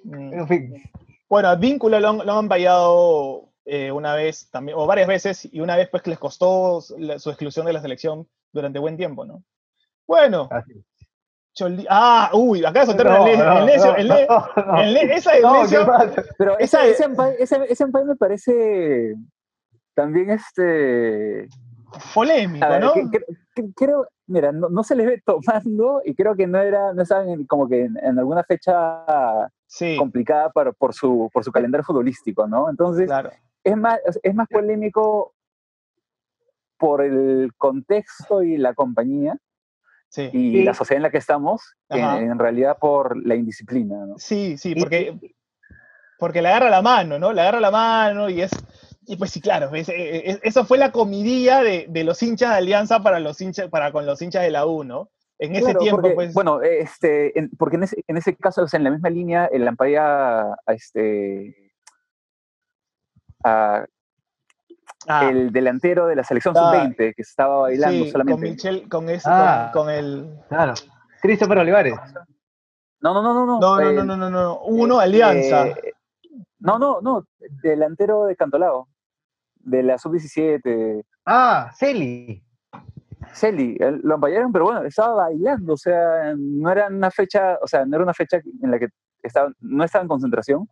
Mm. En fin. Bueno, a Vínculo lo, han vallado eh, una vez también, o varias veces, y una vez pues que les costó su exclusión de la selección durante buen tiempo, ¿no? Bueno. Ah, uy, acá soltaron el, el, necio, el, el, esa es necio. Pero esa, ese, ese, ese me parece también este polémico, ¿no? creo, mira, no, se les ve tomando y creo que no era, no estaban como que en, alguna fecha complicada para, por, su, por su calendario futbolístico, ¿no? Entonces, es, más, es más polémico por el contexto y la compañía y la sociedad en la que estamos, en, realidad por la indisciplina, ¿no? Sí, sí, porque, porque le agarra la mano, ¿no? Le agarra la mano y es y pues sí, claro, eh, eh, eso fue la comidilla de, los hinchas de Alianza para, los hinchas, para con los hinchas de la U, ¿no? En ese tiempo, pues... Bueno, este, porque en ese, en ese caso, en la misma línea, el Lampaya, este, ah. el delantero de la selección sub-20 que estaba bailando solamente. Con Michel, con, ese, ah. con, el... Claro, Christopher Olivares. No, no, no, no. No, no, no, no, no, no, Uno, Alianza. Eh, no, no, no, delantero de Cantolao de la sub-17. Ah, Celi. Celi, lo ampallaron, pero bueno, estaba bailando, o sea, no era una fecha, o sea, no era una fecha en la que estaba, no estaba en concentración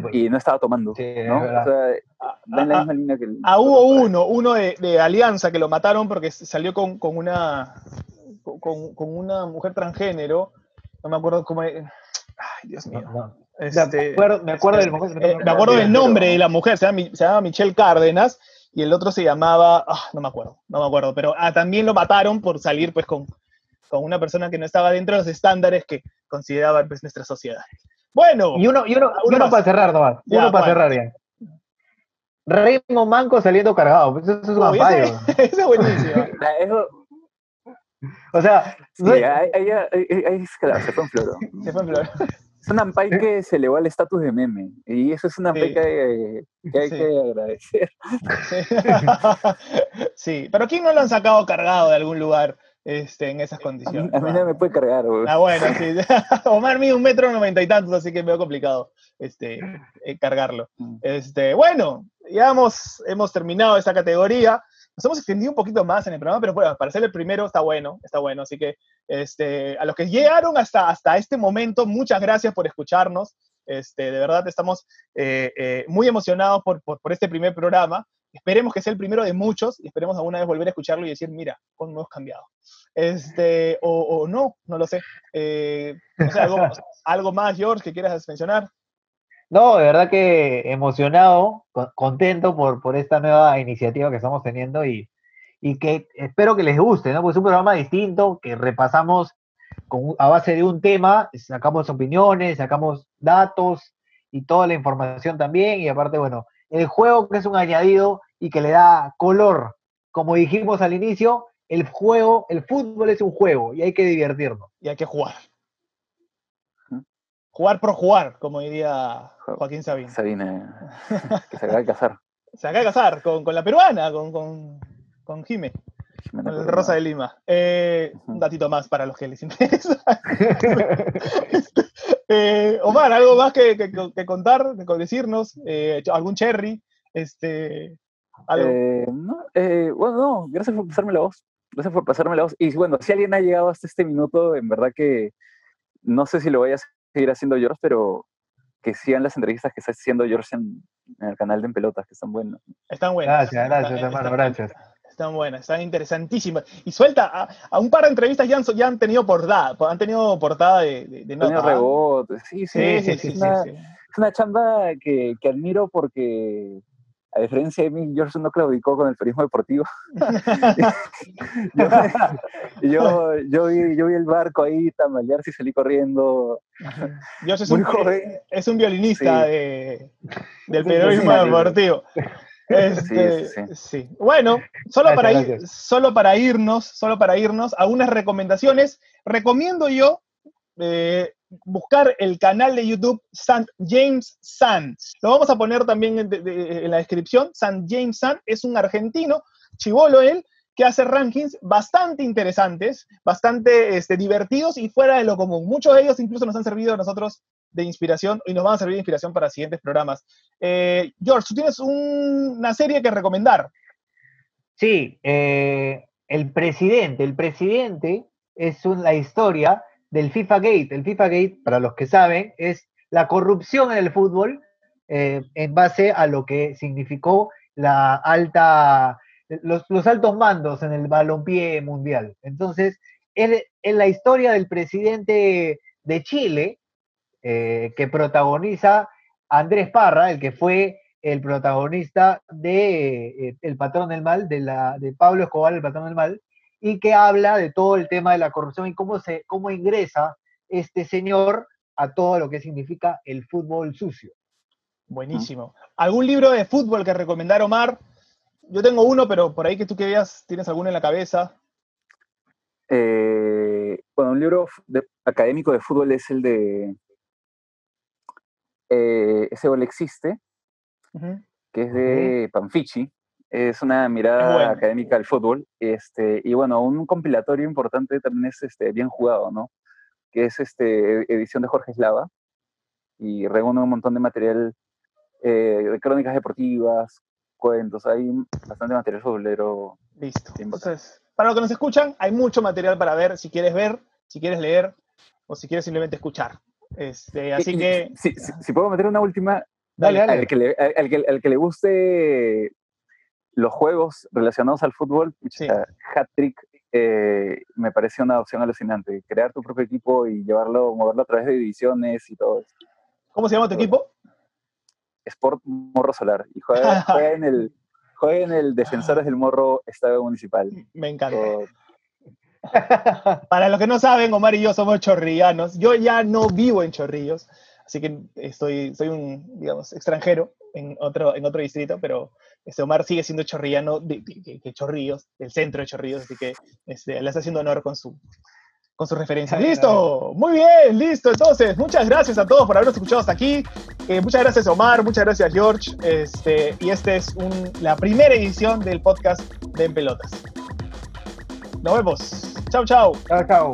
pues. y no estaba tomando, ¿no? O sea, en la misma línea que... ah, hubo uno, uno de, Alianza que lo mataron porque salió con, una con, una mujer transgénero, no me acuerdo cómo... Ay, Dios mío. Este, me acuerdo, me acuerdo del, eh, me acuerdo del nombre de la mujer, se llama, Michelle Cárdenas, y el otro se llamaba, ah, no me acuerdo, no me acuerdo, pero ah, también lo mataron por salir pues con, con una persona que no estaba dentro de los estándares que consideraba pues, nuestra sociedad. Bueno. Y uno, y uno, uno para cerrar nomás, uno para cerrar ya. Raymond Manco saliendo cargado, pues, eso es un ese, (laughs) ese, es buenísimo. (laughs) o sea, sí, ahí, ahí, ahí, se fue en flor. Se fue en flor. Es un Ampay que se elevó al estatus de meme. Y eso es una Ampay que, hay que agradecer. (laughs) Sí. pero ¿quién no lo han sacado cargado de algún lugar este, en esas condiciones? A mí, no me puede cargar, Ah, bueno, sí. (laughs) (laughs) Omar mide un metro noventa y tantos, así que es medio complicado este, eh, cargarlo. Mm. Este, bueno, ya hemos, hemos terminado esta categoría. Nos hemos extendido un poquito más en el programa, pero bueno, para ser el primero está bueno, está bueno. Así que este, a los que llegaron hasta, hasta este momento, muchas gracias por escucharnos. Este, de verdad estamos eh, eh, muy emocionados por, por, este primer programa. Esperemos que sea el primero de muchos y esperemos alguna vez volver a escucharlo y decir, mira, cómo hemos cambiado. Este, o, no, no lo sé. Eh, algo, (laughs) algo, más, George, que quieras mencionar. No, de verdad que emocionado, contento por, por esta nueva iniciativa que estamos teniendo y, y que espero que les guste, ¿no? Pues es un programa distinto que repasamos con, a base de un tema, sacamos opiniones, sacamos datos y toda la información también y aparte, bueno, el juego que es un añadido y que le da color. Como dijimos al inicio, el juego, el fútbol es un juego y hay que divertirnos. Y hay que jugar. jugar por jugar, como diría Joaquín Sabina. Sabina, que se acaba de casar. (laughs) se acaba de casar con, con la peruana, con, con, con Jime. Con el Rosa de Lima. Eh, un datito más para los que les interesa. (laughs) (laughs) eh, Omar, ¿algo más que, que, que contar, que decirnos? Eh, ¿Algún cherry? Este, ¿algo? Eh, no, eh, bueno, no, gracias por pasarme la voz. Gracias por pasarme la voz. Y bueno, si alguien ha llegado hasta este minuto, en verdad que no sé si lo voy a seguir haciendo George, pero que sigan las entrevistas que está haciendo George en, en el canal de En Pelotas, que están buenas. Están buenas. Gracias, gracias, hermano, gracias. Están buenas, están interesantísimas. Y suelta, a, a, un par de entrevistas ya han, ya han tenido portada, han tenido portada de, de, de nota. rebote, sí, sí, sí, sí, sí, es, una, sí, es una chamba que, que admiro porque a diferencia de mí, George no claudicó con el periodismo deportivo. (laughs) yo, yo, yo, vi, yo vi el barco ahí tambalearse y salí corriendo. George es, un, joven. es un violinista de, del periodismo deportivo. Este, sí, sí, Bueno, solo gracias, para, ir, solo para irnos, solo para irnos, algunas recomendaciones. Recomiendo yo eh, buscar el canal de YouTube St. James Sun. Lo vamos a poner también en, de, de, en la descripción. St. James Sun es un argentino, chivolo él, que hace rankings bastante interesantes, bastante este, divertidos y fuera de lo común. Muchos de ellos incluso nos han servido a nosotros de inspiración y nos van a servir de inspiración para siguientes programas. Eh, George, tú tienes un, una serie que recomendar. Sí, eh, el presidente. El presidente es la historia del FIFA Gate. El FIFA Gate, para los que saben, es la corrupción en el fútbol eh, en base a lo que significó la alta, los, los altos mandos en el balompié mundial. Entonces, en, en, la historia del presidente de Chile, eh, que protagoniza Andrés Parra, el que fue el protagonista de eh, El patrón del mal, de, la, de Pablo Escobar, el patrón del mal, y que habla de todo el tema de la corrupción y cómo, se, cómo ingresa este señor a todo lo que significa el fútbol sucio. Buenísimo. ¿Algún libro de fútbol que recomendar, Omar? Yo tengo uno, pero por ahí que tú que veas, ¿tienes alguno en la cabeza? Eh, bueno, un libro de, académico de fútbol es el de eh, Ese gol existe, uh -huh. que es de Panfichi, es una mirada bueno. académica del fútbol. Este, y bueno, un compilatorio importante también es este, Bien Jugado, ¿no? Que es este, edición de Jorge Eslava y reúne un montón de material eh, de crónicas deportivas, cuentos, hay bastante material futbolero. Listo. Entonces, para los que nos escuchan, hay mucho material para ver, si quieres ver, si quieres leer o si quieres simplemente escuchar. Este, así y, que... Si, si, si, puedo meter una última, dale, dale. Al, que le, al, que, al que le guste los juegos relacionados al fútbol, sí. Hat-Trick eh, me parece una opción alucinante. Crear tu propio equipo y llevarlo, moverlo a través de divisiones y todo eso. ¿Cómo se llama tu equipo? Sport Morro Solar. Y juega, (laughs) juega en el juega en el Defensores del Morro Estadio Municipal. Me encanta. Oh. (laughs) Para los que no saben, Omar y yo somos chorrillanos. Yo ya no vivo en Chorrillos, así que estoy, soy un, digamos, extranjero en otro, en otro distrito, pero este Omar sigue siendo chorrillano de, de, de, de Chorrillos, del centro de Chorrillos, así que este, le está haciendo honor con su, con sus referencias. ¡Listo! Muy bien, listo. Entonces, muchas gracias a todos por habernos escuchado hasta aquí. Eh, muchas gracias, Omar. Muchas gracias, George. Este, y esta es un, la primera edición del podcast de En Pelotas. Nos vemos. Chao, chao. Chao, chao.